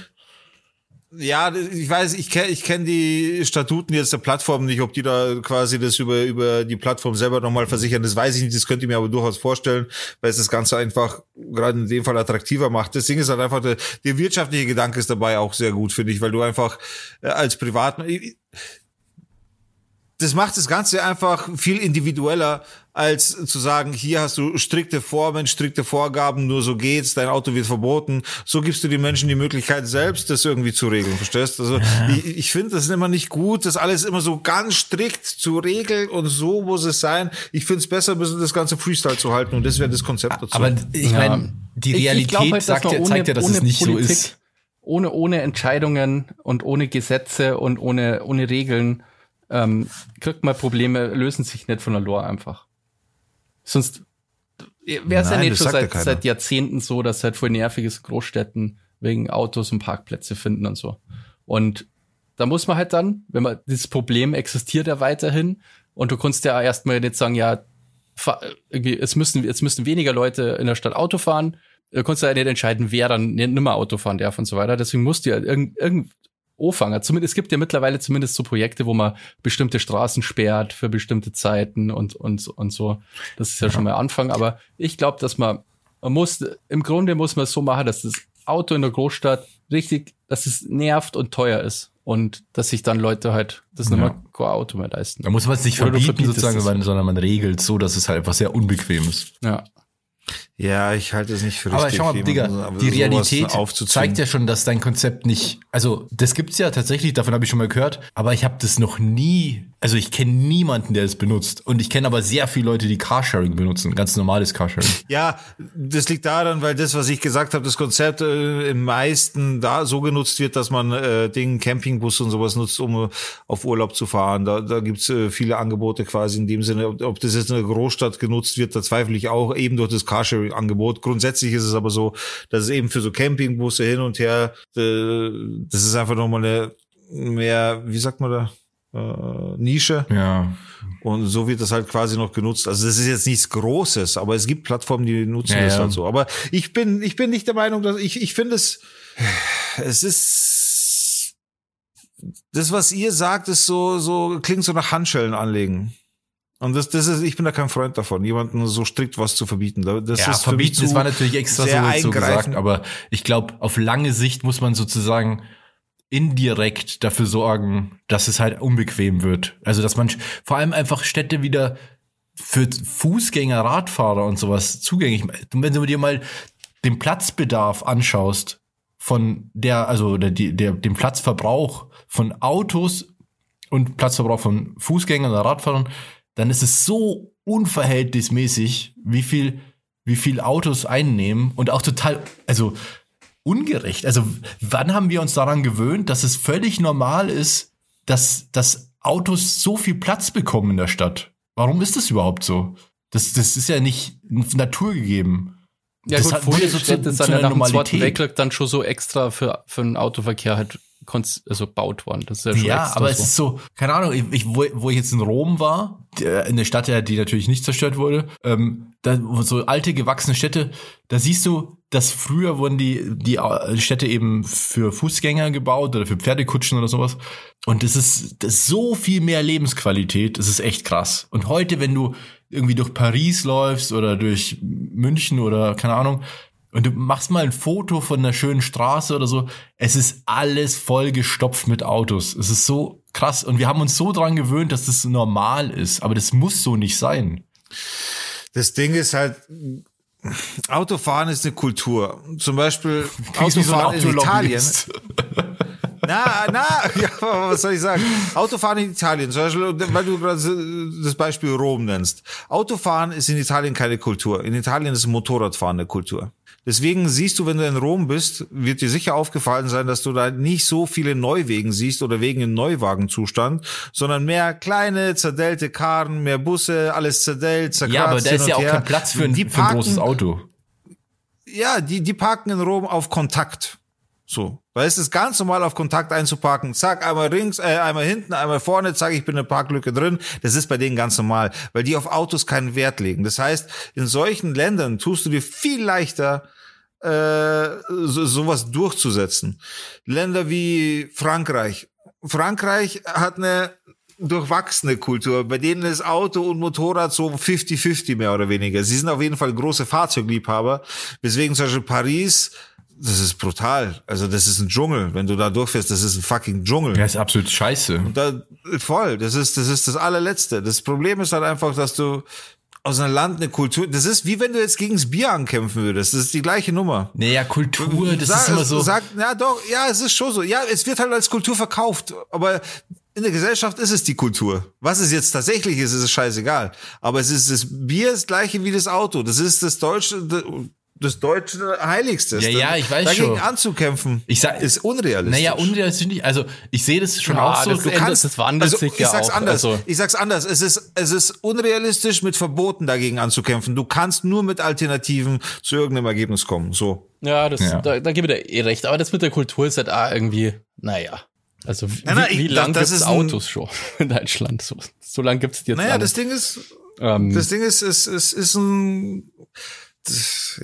Ja, ich weiß, ich kenne ich kenn die Statuten jetzt der Plattform nicht, ob die da quasi das über, über die Plattform selber nochmal versichern. Das weiß ich nicht, das könnte ich mir aber durchaus vorstellen, weil es das Ganze einfach gerade in dem Fall attraktiver macht. Das Ding ist halt einfach, der, der wirtschaftliche Gedanke ist dabei auch sehr gut, finde ich, weil du einfach äh, als Privat das macht das Ganze einfach viel individueller, als zu sagen, hier hast du strikte Formen, strikte Vorgaben, nur so geht's, dein Auto wird verboten. So gibst du den Menschen die Möglichkeit, selbst das irgendwie zu regeln, verstehst? Also ich, ich finde das ist immer nicht gut, das alles immer so ganz strikt zu regeln und so muss es sein. Ich finde es besser, ein bisschen das ganze Freestyle zu halten und das wäre das Konzept dazu. Aber ich Ja. meine, die Ich- ich Realität glaub halt, dass sagt ja, zeigt ja, dass es nicht so ist. Ohne, ohne Entscheidungen und ohne Gesetze und ohne, ohne Regeln ähm, kriegt man Probleme, lösen sich nicht von der Lore einfach. Sonst wäre es ja nicht schon seit, seit Jahrzehnten so, dass halt voll nervig ist, Großstädten wegen Autos und Parkplätze finden und so. Und da muss man halt dann, wenn man, dieses Problem existiert ja weiterhin und du kannst ja erstmal nicht sagen, ja, irgendwie, es müssen, jetzt müssen weniger Leute in der Stadt Auto fahren. Du kannst ja nicht entscheiden, wer dann nicht mehr Auto fahren darf und so weiter. Deswegen musst du ja irgend, irgend anfangen. Zumindest, es gibt ja mittlerweile zumindest so Projekte, wo man bestimmte Straßen sperrt für bestimmte Zeiten und, und, und so. Das ist ja, schon mal Anfang. Aber ich glaube, dass man, man muss, im Grunde muss man es so machen, dass das Auto in der Großstadt richtig, dass es nervt und teuer ist. Und dass sich dann Leute halt das Ja. nicht mehr kein Auto mehr leisten. Da muss man es nicht verbieten sozusagen, sondern man regelt so, dass es halt einfach sehr unbequem ist. Ja. Ja, ich halte es nicht für Aber richtig. schau mal, Digga, die Realität zeigt ja schon, dass dein Konzept nicht, also das gibt's ja tatsächlich, davon habe ich schon mal gehört, aber ich habe das noch nie, also ich kenne niemanden, der es benutzt und ich kenne aber sehr viele Leute, die Carsharing benutzen, ganz normales Carsharing. *laughs* Ja, das liegt daran, weil das, was ich gesagt habe, das Konzept äh, im meisten da so genutzt wird, dass man äh, Ding Campingbus und sowas nutzt, um äh, auf Urlaub zu fahren. Da, da gibt's äh, viele Angebote quasi in dem Sinne. Ob, ob das jetzt in der Großstadt genutzt wird, da zweifle ich auch eben durch das Carsharing-Angebot. Grundsätzlich ist es aber so, dass es eben für so Campingbusse hin und her, äh, das ist einfach nochmal eine mehr, wie sagt man da? Äh, Nische. Ja. Und so wird das halt quasi noch genutzt. Also das ist jetzt nichts Großes, aber es gibt Plattformen, die nutzen Ja, das ja. halt so. Aber ich bin, ich bin nicht der Meinung, dass ich, ich finde es, es ist, das, was ihr sagt, ist so, so, klingt so nach Handschellen anlegen. Und das, das ist, ich bin da kein Freund davon, jemanden so strikt was zu verbieten. Da- Das ja, ist verbieten, das war natürlich extra so, so gesagt, aber ich glaube, auf lange Sicht muss man sozusagen indirekt dafür sorgen, dass es halt unbequem wird. Also, dass man vor allem einfach Städte wieder für Fußgänger, Radfahrer und sowas zugänglich. Wenn du dir mal den Platzbedarf anschaust von der, also der, die- der, dem Platzverbrauch von Autos und Platzverbrauch von Fußgängern oder Radfahrern, dann ist es so unverhältnismäßig, wie viel, wie viel Autos einnehmen und auch total, also ungerecht. Also wann haben wir uns daran gewöhnt, dass es völlig normal ist, dass, dass Autos so viel Platz bekommen in der Stadt? Warum ist das überhaupt so? Das, das ist ja nicht naturgegeben. Ja Das gut, hat- wurde so Städte zu- sind zu ja nach dem Zweiten Normalität. Weltkrieg dann schon so extra für, für den Autoverkehr halt also gebaut worden. Das ist ja schon Ja, aber so. es ist so, keine Ahnung, ich, ich, wo, wo ich jetzt in Rom war, der- in der Stadt, die natürlich nicht zerstört wurde, ähm, da, so alte gewachsene Städte, da siehst du, dass früher wurden die, die äh, Städte eben für Fußgänger gebaut oder für Pferdekutschen oder sowas. Und das ist, das ist so viel mehr Lebensqualität, das ist echt krass. Und heute, wenn du irgendwie durch Paris läufst oder durch München oder keine Ahnung, und du machst mal ein Foto von einer schönen Straße oder so, es ist alles voll gestopft mit Autos. Es ist so krass. Und wir haben uns so dran gewöhnt, dass das normal ist. Aber das muss so nicht sein. Das Ding ist halt, Autofahren ist eine Kultur. Zum Beispiel *laughs* Wie so Autofahren in Italien. Na, na, *laughs* ja, was soll ich sagen? Autofahren in Italien, zum Beispiel, weil du gerade das Beispiel Rom nennst. Autofahren ist in Italien keine Kultur. In Italien ist Motorradfahren eine Kultur. Deswegen siehst du, wenn du in Rom bist, wird dir sicher aufgefallen sein, dass du da nicht so viele Neuwegen siehst oder Wegen in Neuwagenzustand, sondern mehr kleine, zerdellte Karren, mehr Busse, alles zerdellt, zerkratzt. Ja, aber da ist ja auch her. kein Platz für ein, Die für ein großes parken- Auto. ja, die, die parken in Rom auf Kontakt. So. Ist es ganz normal auf Kontakt einzuparken. Zack, einmal rings, äh, einmal hinten, einmal vorne, zack, ich bin in der Parklücke drin. Das ist bei denen ganz normal, weil die auf Autos keinen Wert legen. Das heißt, in solchen Ländern tust du dir viel leichter, äh, so, sowas durchzusetzen. Länder wie Frankreich. Frankreich hat eine durchwachsene Kultur. Bei denen ist Auto und Motorrad so 50-50 mehr oder weniger. Sie sind auf jeden Fall große Fahrzeugliebhaber. Weswegen zum Beispiel Paris, das ist brutal. Also das ist ein Dschungel. Wenn du da durchfährst, das ist ein fucking Dschungel. Ja, ist absolut scheiße. Da, voll. Das ist, das ist das allerletzte. Das Problem ist halt einfach, dass du aus einem Land eine Kultur, das ist wie wenn du jetzt gegen das Bier ankämpfen würdest. Das ist die gleiche Nummer. Naja, Kultur, das Sag- ist immer so. Sag, ja doch, ja, es ist schon so. Ja, es wird halt als Kultur verkauft, aber in der Gesellschaft ist es die Kultur. Was es jetzt tatsächlich ist, ist es scheißegal. Aber es ist das Bier ist das gleiche wie das Auto. Das ist das deutsche, das deutsche Heiligste. Ja, ja, ich weiß Dagegen schon. anzukämpfen, Ich sag- ist unrealistisch. naja, unrealistisch nicht. Also, ich sehe das schon Ja, auch so. das Du kannst, das wandelt also, sich ich ja sag's auch. anders. Also, ich sag's anders. Es ist, es ist unrealistisch, mit Verboten dagegen anzukämpfen. Du kannst nur mit Alternativen zu irgendeinem Ergebnis kommen. So. ja, das, Ja. Da, da gebe ich dir eh recht. Aber das mit der Kultur ist halt auch irgendwie, naja. Also wie, Ja, na, ich- wie das- lang das gibt's ist ein- Autos schon *laughs* in Deutschland? So, so lang gibt's die jetzt Naja, auch das. Ding ist, Ähm, das Ding ist, es, es ist ein,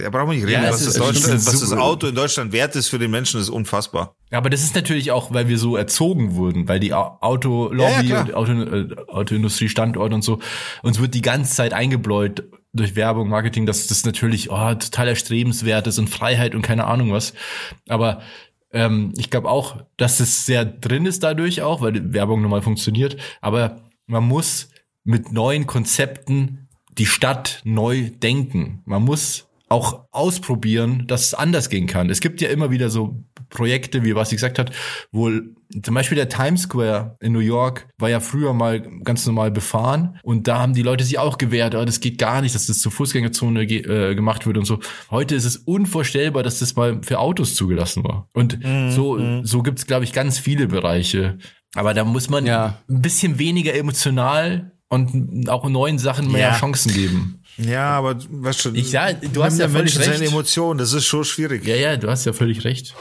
ja, brauchen wir nicht reden, Ja, was, es das ist- ist was das. Auto in Deutschland wert ist für den Menschen, ist unfassbar. aber das ist natürlich auch, weil wir so erzogen wurden, weil die Au- Autolobby Ja, ja, und Auto, äh, Autoindustrie, Standort und so, uns wird die ganze Zeit eingebläut durch Werbung, Marketing, dass das natürlich oh, total erstrebenswert ist und Freiheit und keine Ahnung was. Aber ähm, ich glaube auch, dass es sehr drin ist dadurch auch, weil die Werbung normal funktioniert. Aber man muss mit neuen Konzepten die Stadt neu denken. Man muss auch ausprobieren, dass es anders gehen kann. Es gibt ja immer wieder so Projekte, wie was ich gesagt hat, wo zum Beispiel der Times Square in New York war ja früher mal ganz normal befahren und da haben die Leute sich auch gewehrt, oh, das geht gar nicht, dass das zur Fußgängerzone ge äh, gemacht wird und so. Heute ist es unvorstellbar, dass das mal für Autos zugelassen war. Und so, so gibt's glaube ich, ganz viele Bereiche. Aber da muss man Ja. ein bisschen weniger emotional und auch neuen Sachen mehr Ja. Chancen geben. Ja, aber weißt du, Ich- ja, du hast ja völlig Menschen seine recht. Emotionen, das ist schon schwierig. Ja, ja, du hast ja völlig recht.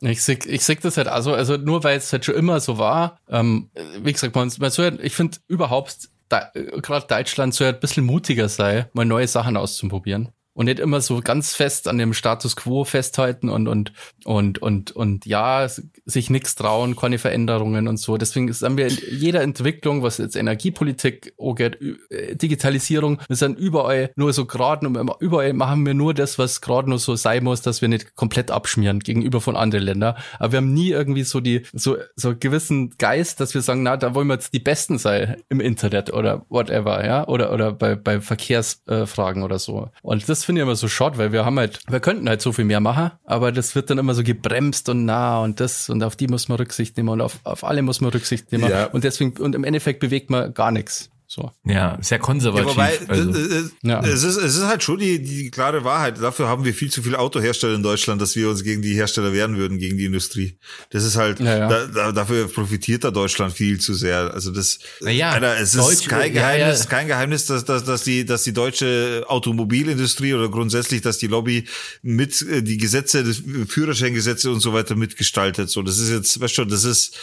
Ich sehe ich seh das halt also, also nur weil es halt schon immer so war, ähm, wie gesagt, man, man soll, halt- ich finde überhaupt, da, äh, gerade Deutschland soll halt ein bisschen mutiger sein, mal neue Sachen auszuprobieren. Und nicht immer so ganz fest an dem Status quo festhalten und, und, und, und, und ja, sich nichts trauen, keine Veränderungen und so. Deswegen sind wir in jeder Entwicklung, was jetzt Energiepolitik angeht, äh, Digitalisierung, wir sind überall nur so gerade, überall machen wir nur das, was gerade nur so sein muss, dass wir nicht komplett abschmieren gegenüber von anderen Ländern. Aber wir haben nie irgendwie so die, so, so gewissen Geist, dass wir sagen, na, da wollen wir jetzt die Besten sein im Internet oder whatever, ja, oder, oder bei, bei Verkehrsfragen oder so. Und das finde ich immer so short, weil wir haben halt, wir könnten halt so viel mehr machen, aber das wird dann immer so gebremst und na und das und auf die muss man Rücksicht nehmen und auf, auf alle muss man Rücksicht nehmen. Ja. Und deswegen, und im Endeffekt bewegt man gar nichts. So. Ja, sehr konservativ. Ja, wobei, also. es, Ja. es, ist, es ist halt schon die, die klare Wahrheit. Dafür haben wir viel zu viele Autohersteller in Deutschland, dass wir uns gegen die Hersteller wehren würden, gegen die Industrie. Das ist halt, Ja, ja. Da, da, dafür profitiert da Deutschland viel zu sehr. Also das, Naja, Alter, es ist Deutsch- kein ja, Geheimnis, ja. kein Geheimnis, dass, dass, dass die, dass die deutsche Automobilindustrie oder grundsätzlich, dass die Lobby mit äh, die Gesetze, das Führerscheingesetze und so weiter mitgestaltet. So, das ist jetzt, weißt du, das ist,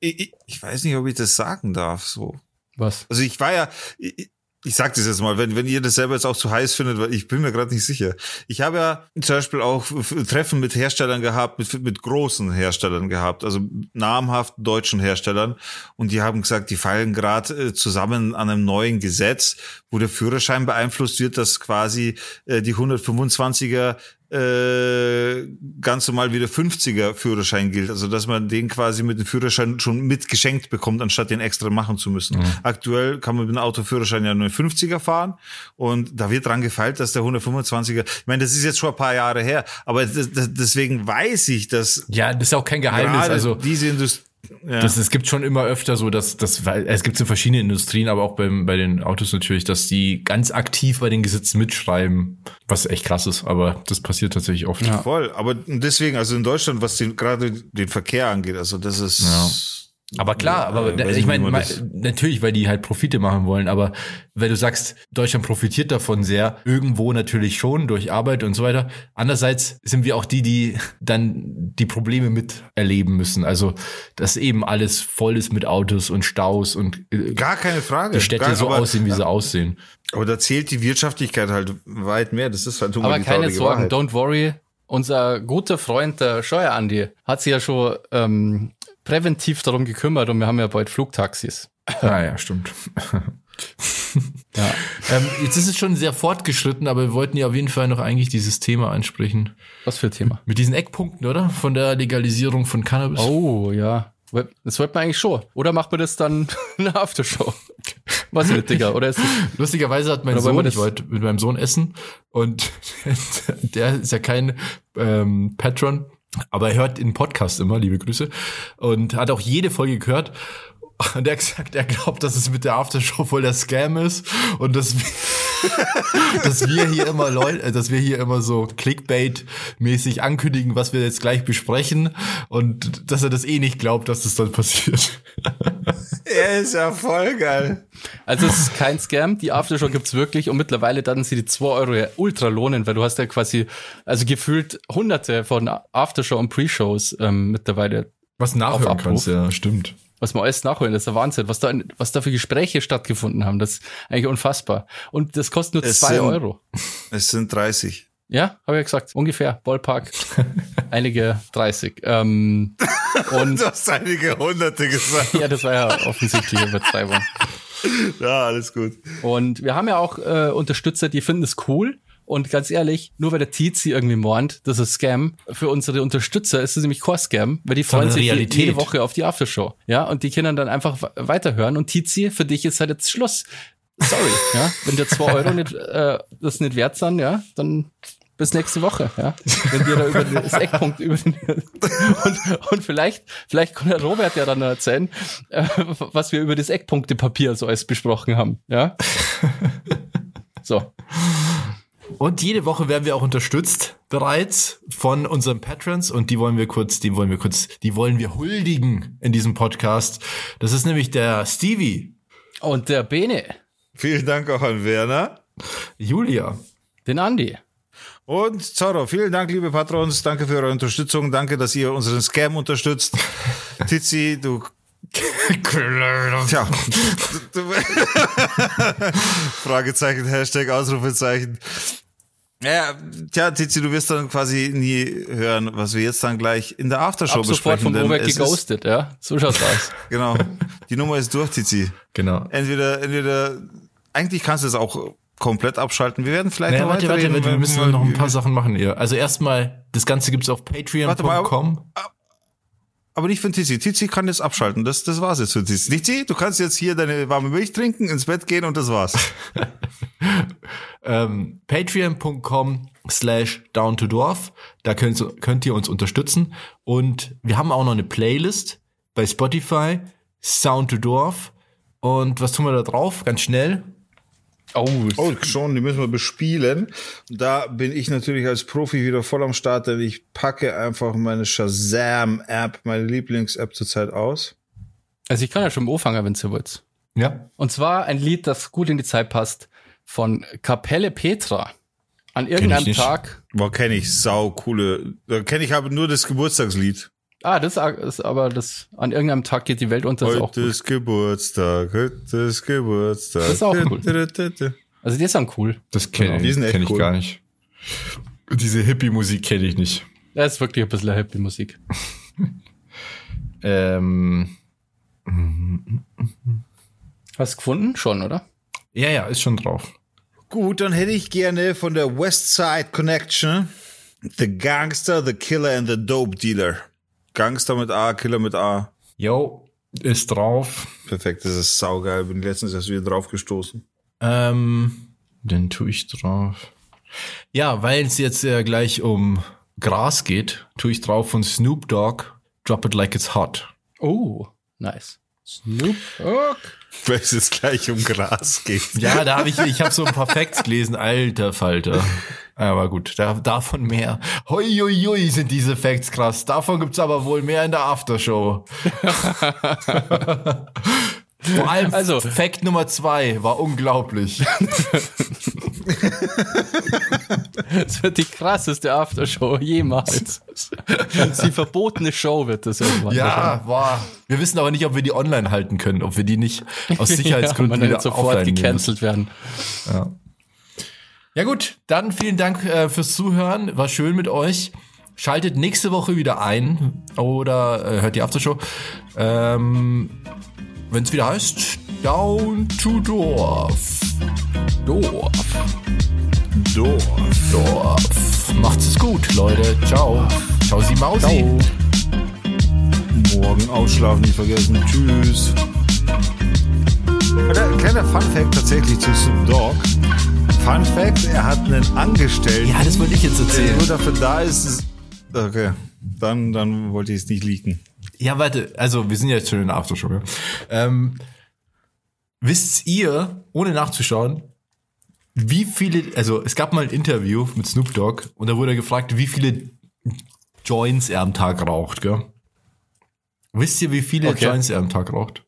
ich, ich- ich weiß nicht, ob ich das sagen darf, so. Was? Also ich war ja, ich, ich sag das jetzt mal, wenn, wenn ihr das selber jetzt auch zu heiß findet, weil ich bin mir gerade nicht sicher. Ich habe ja zum Beispiel auch Treffen mit Herstellern gehabt, mit, mit großen Herstellern gehabt, also namhaften deutschen Herstellern. Und die haben gesagt, die fallen gerade äh, zusammen an einem neuen Gesetz, wo der Führerschein beeinflusst wird, dass quasi äh, die 125er äh, ganz normal wie der 50er Führerschein gilt. Also dass man den quasi mit dem Führerschein schon mitgeschenkt bekommt, anstatt den extra machen zu müssen. Aktuell kann man mit dem Autoführerschein ja nur 50er fahren und da wird dran gefeilt, dass der 125er, ich meine, das ist jetzt schon ein paar Jahre her, aber das, das, deswegen weiß ich, dass ja, das ist auch kein Geheimnis. Also diese Industrie ja. Das, es gibt schon immer öfter so, dass, weil es gibt in verschiedenen Industrien, aber auch beim, bei den Autos natürlich, dass die ganz aktiv bei den Gesetzen mitschreiben, was echt krass ist, aber das passiert tatsächlich oft. Ja. voll. Aber deswegen, also in Deutschland, was den, gerade den Verkehr angeht, also das ist Ja. Aber klar, aber Ja, weiß ich meine, natürlich, weil die halt Profite machen wollen, aber wenn du sagst, Deutschland profitiert davon sehr, irgendwo natürlich schon durch Arbeit und so weiter. Andererseits sind wir auch die, die dann die Probleme miterleben müssen. Also, dass eben alles voll ist mit Autos und Staus und äh, gar keine Frage. die Städte gar, so aber, aussehen, wie sie aussehen. Aber da zählt die Wirtschaftlichkeit halt weit mehr. Das ist halt mal Aber die keine Sorgen, Wahrheit. don't worry. Unser guter Freund, der Steuerandi, hat sich ja schon ähm, präventiv darum gekümmert und wir haben ja bald Flugtaxis. Ah ja, stimmt. Ja. ähm, jetzt ist es schon sehr fortgeschritten, aber wir wollten ja auf jeden Fall noch eigentlich dieses Thema ansprechen. Was für ein Thema? Mit diesen Eckpunkten, oder? Von der Legalisierung von Cannabis. Oh, ja. Das wollte man eigentlich schon. Oder macht man das dann *laughs* in der Aftershow? Was mit, Digga? Oder ist das, Lustigerweise hat mein Sohn, ich wollte mit meinem Sohn essen und *laughs* der ist ja kein ähm, Patron, aber er hört den Podcast immer, liebe Grüße, und hat auch jede Folge gehört. Und er hat gesagt, er glaubt, dass es mit der Aftershow voll der Scam ist und dass wir, *laughs* dass wir hier immer Leute, dass wir hier immer so Clickbait-mäßig ankündigen, was wir jetzt gleich besprechen und dass er das eh nicht glaubt, dass das dann passiert. *laughs* Er ist ja voll geil. also es ist kein Scam, die Aftershow gibt's wirklich und mittlerweile dann sie die 2 Euro ja ultra lohnen, weil du hast ja quasi, also gefühlt hunderte von Aftershow und Pre-Shows ähm, mittlerweile Was nachhören kannst, ja, stimmt. was man alles nachholen, das ist der Wahnsinn, was da, was da für Gespräche stattgefunden haben, das ist eigentlich unfassbar. Und das kostet nur Es zwei sind- Euro. *laughs* Es sind 30. Ja, habe ich ja gesagt, ungefähr, Ballpark, *laughs* einige 30. Ähm, und Du hast einige Hunderte gesagt. *laughs* ja, das war ja offensichtlich Übertreibung. Ja, alles gut. Und wir haben ja auch äh, Unterstützer, die finden es cool. Und ganz ehrlich, nur weil der Tizi irgendwie mornt, das ist Scam. Für unsere Unterstützer ist es nämlich kein Scam, weil die freuen sich Realität. jede Woche auf die Aftershow. Ja, und die können dann einfach we- weiterhören. Und Tizi, für dich ist halt jetzt Schluss. Sorry, ja. Wenn dir zwei Euro nicht, äh, das nicht wert sind, ja, dann bis nächste Woche, ja. Wenn wir da über das *laughs* Eckpunkt über den, und, und vielleicht, vielleicht kann der Robert ja dann erzählen, äh, was wir über das Eckpunktepapier so alles besprochen haben, ja. So. Und jede Woche werden wir auch unterstützt bereits von unseren Patrons und die wollen wir kurz, die wollen wir kurz, die wollen wir huldigen in diesem Podcast. Das ist nämlich der Stevie, Und der Bene, Vielen Dank auch an Werner. Julia, den Andi. Und Zorro, vielen Dank, liebe Patrons. Danke für eure Unterstützung. Danke, dass ihr unseren Scam unterstützt. *laughs* Tizi, du. Tja. *laughs* Fragezeichen, Hashtag, Ausrufezeichen. Ja, tja, Tizi, du wirst dann quasi nie hören, was wir jetzt dann gleich in der Aftershow Ab sofort besprechen. vom ist- geghostet, ja. So schaut's aus. *laughs* Genau. Die Nummer ist durch, Tizi. genau. Entweder, entweder, eigentlich kannst du es auch komplett abschalten. Wir werden vielleicht Naja, noch warte, warte, warte, wir müssen noch ein paar Sachen machen hier. Also erstmal, das Ganze gibt's auf patreon.com. Aber nicht für Tizi. Tizi kann jetzt abschalten. Das, das war's jetzt für Tizi. Tizi, du kannst jetzt hier deine warme Milch trinken, ins Bett gehen und das war's. *laughs* ähm, patreon.com slash down to dwarf. Da könnt, könnt ihr uns unterstützen. Und wir haben auch noch eine Playlist bei Spotify, Sound to Dwarf. Und was tun wir da drauf? Ganz schnell. Oh, Oh, schon, die müssen wir bespielen. Da bin ich natürlich als Profi wieder voll am Start, denn ich packe einfach meine Shazam-App, meine Lieblings-App zurzeit aus. also ich kann ja schon im Anfangen, wenn ihr wollt. Ja. Und zwar ein Lied, das gut in die Zeit passt, von Kapelle Petra. An irgendeinem. Tag. Boah, kenne ich, sau coole. Da kenne ich aber nur das Geburtstagslied. Ah, das ist aber das. An irgendeinem Tag geht die Welt unter. Das ist auch Heute gut. ist Geburtstag, heute ist Geburtstag. Das ist auch cool. Also die ist dann cool. Das kenne Genau, kenn ich cool. gar nicht. Diese Hippie-Musik kenne ich nicht. Das ist wirklich ein bisschen Happy Musik. *laughs* Ähm, Hast du gefunden? Schon, oder? ja, ja, ist schon drauf. Gut, dann hätte ich gerne von der West Side Connection The Gangster, The Killer and The Dope Dealer. Gangster mit A, Killer mit A. Yo, ist drauf. Perfekt, das ist saugeil. Bin letztens erst wieder drauf gestoßen. Ähm, den tue ich drauf. Ja, weil es jetzt ja gleich um Gras geht, tue ich drauf von Snoop Dogg, Drop It Like It's Hot. Oh, nice. Snoop Dogg. Weil es jetzt gleich um Gras geht. Ja, da habe ich, ich habe so ein paar Facts gelesen, alter Falter. *laughs* Aber gut, da, davon mehr. Hoi, sind diese Facts krass. Davon gibt's aber wohl mehr in der Aftershow. *laughs* Vor allem Also- Fact Nummer zwei war unglaublich. *laughs* Das wird die krasseste Aftershow jemals. die verbotene Show wird das irgendwann. Ja, boah. Wir wissen aber nicht, ob wir die online halten können, ob wir die nicht aus *laughs* Sicherheitsgründen ja, wieder sofort offline gecancelt werden. müssen. Ja gut, dann vielen Dank äh, fürs Zuhören. War schön mit euch. Schaltet nächste Woche wieder ein oder äh, hört die Aftershow. Ähm, Wenn es wieder heißt, Down to Dorf. Dorf. Dorf. Dorf. Macht's es gut, Leute. Ciao. Ciao, Sie Mausi. Morgen ausschlafen nicht vergessen. Tschüss. Kleiner Fun Fact tatsächlich zu Snoop Dogg. Fun Fact, er hat einen Angestellten, Ja, das wollte ich jetzt der erzählen. nur dafür da ist. es- Okay, dann, dann wollte ich es nicht leaken. Ja, warte, also wir sind jetzt schon in der Aftershow. Ja. Ähm, wisst ihr, ohne nachzuschauen, wie viele, also es gab mal ein Interview mit Snoop Dogg und da wurde er gefragt, wie viele Joints er am Tag raucht, gell? Wisst ihr, wie viele Okay. Joints er am Tag raucht?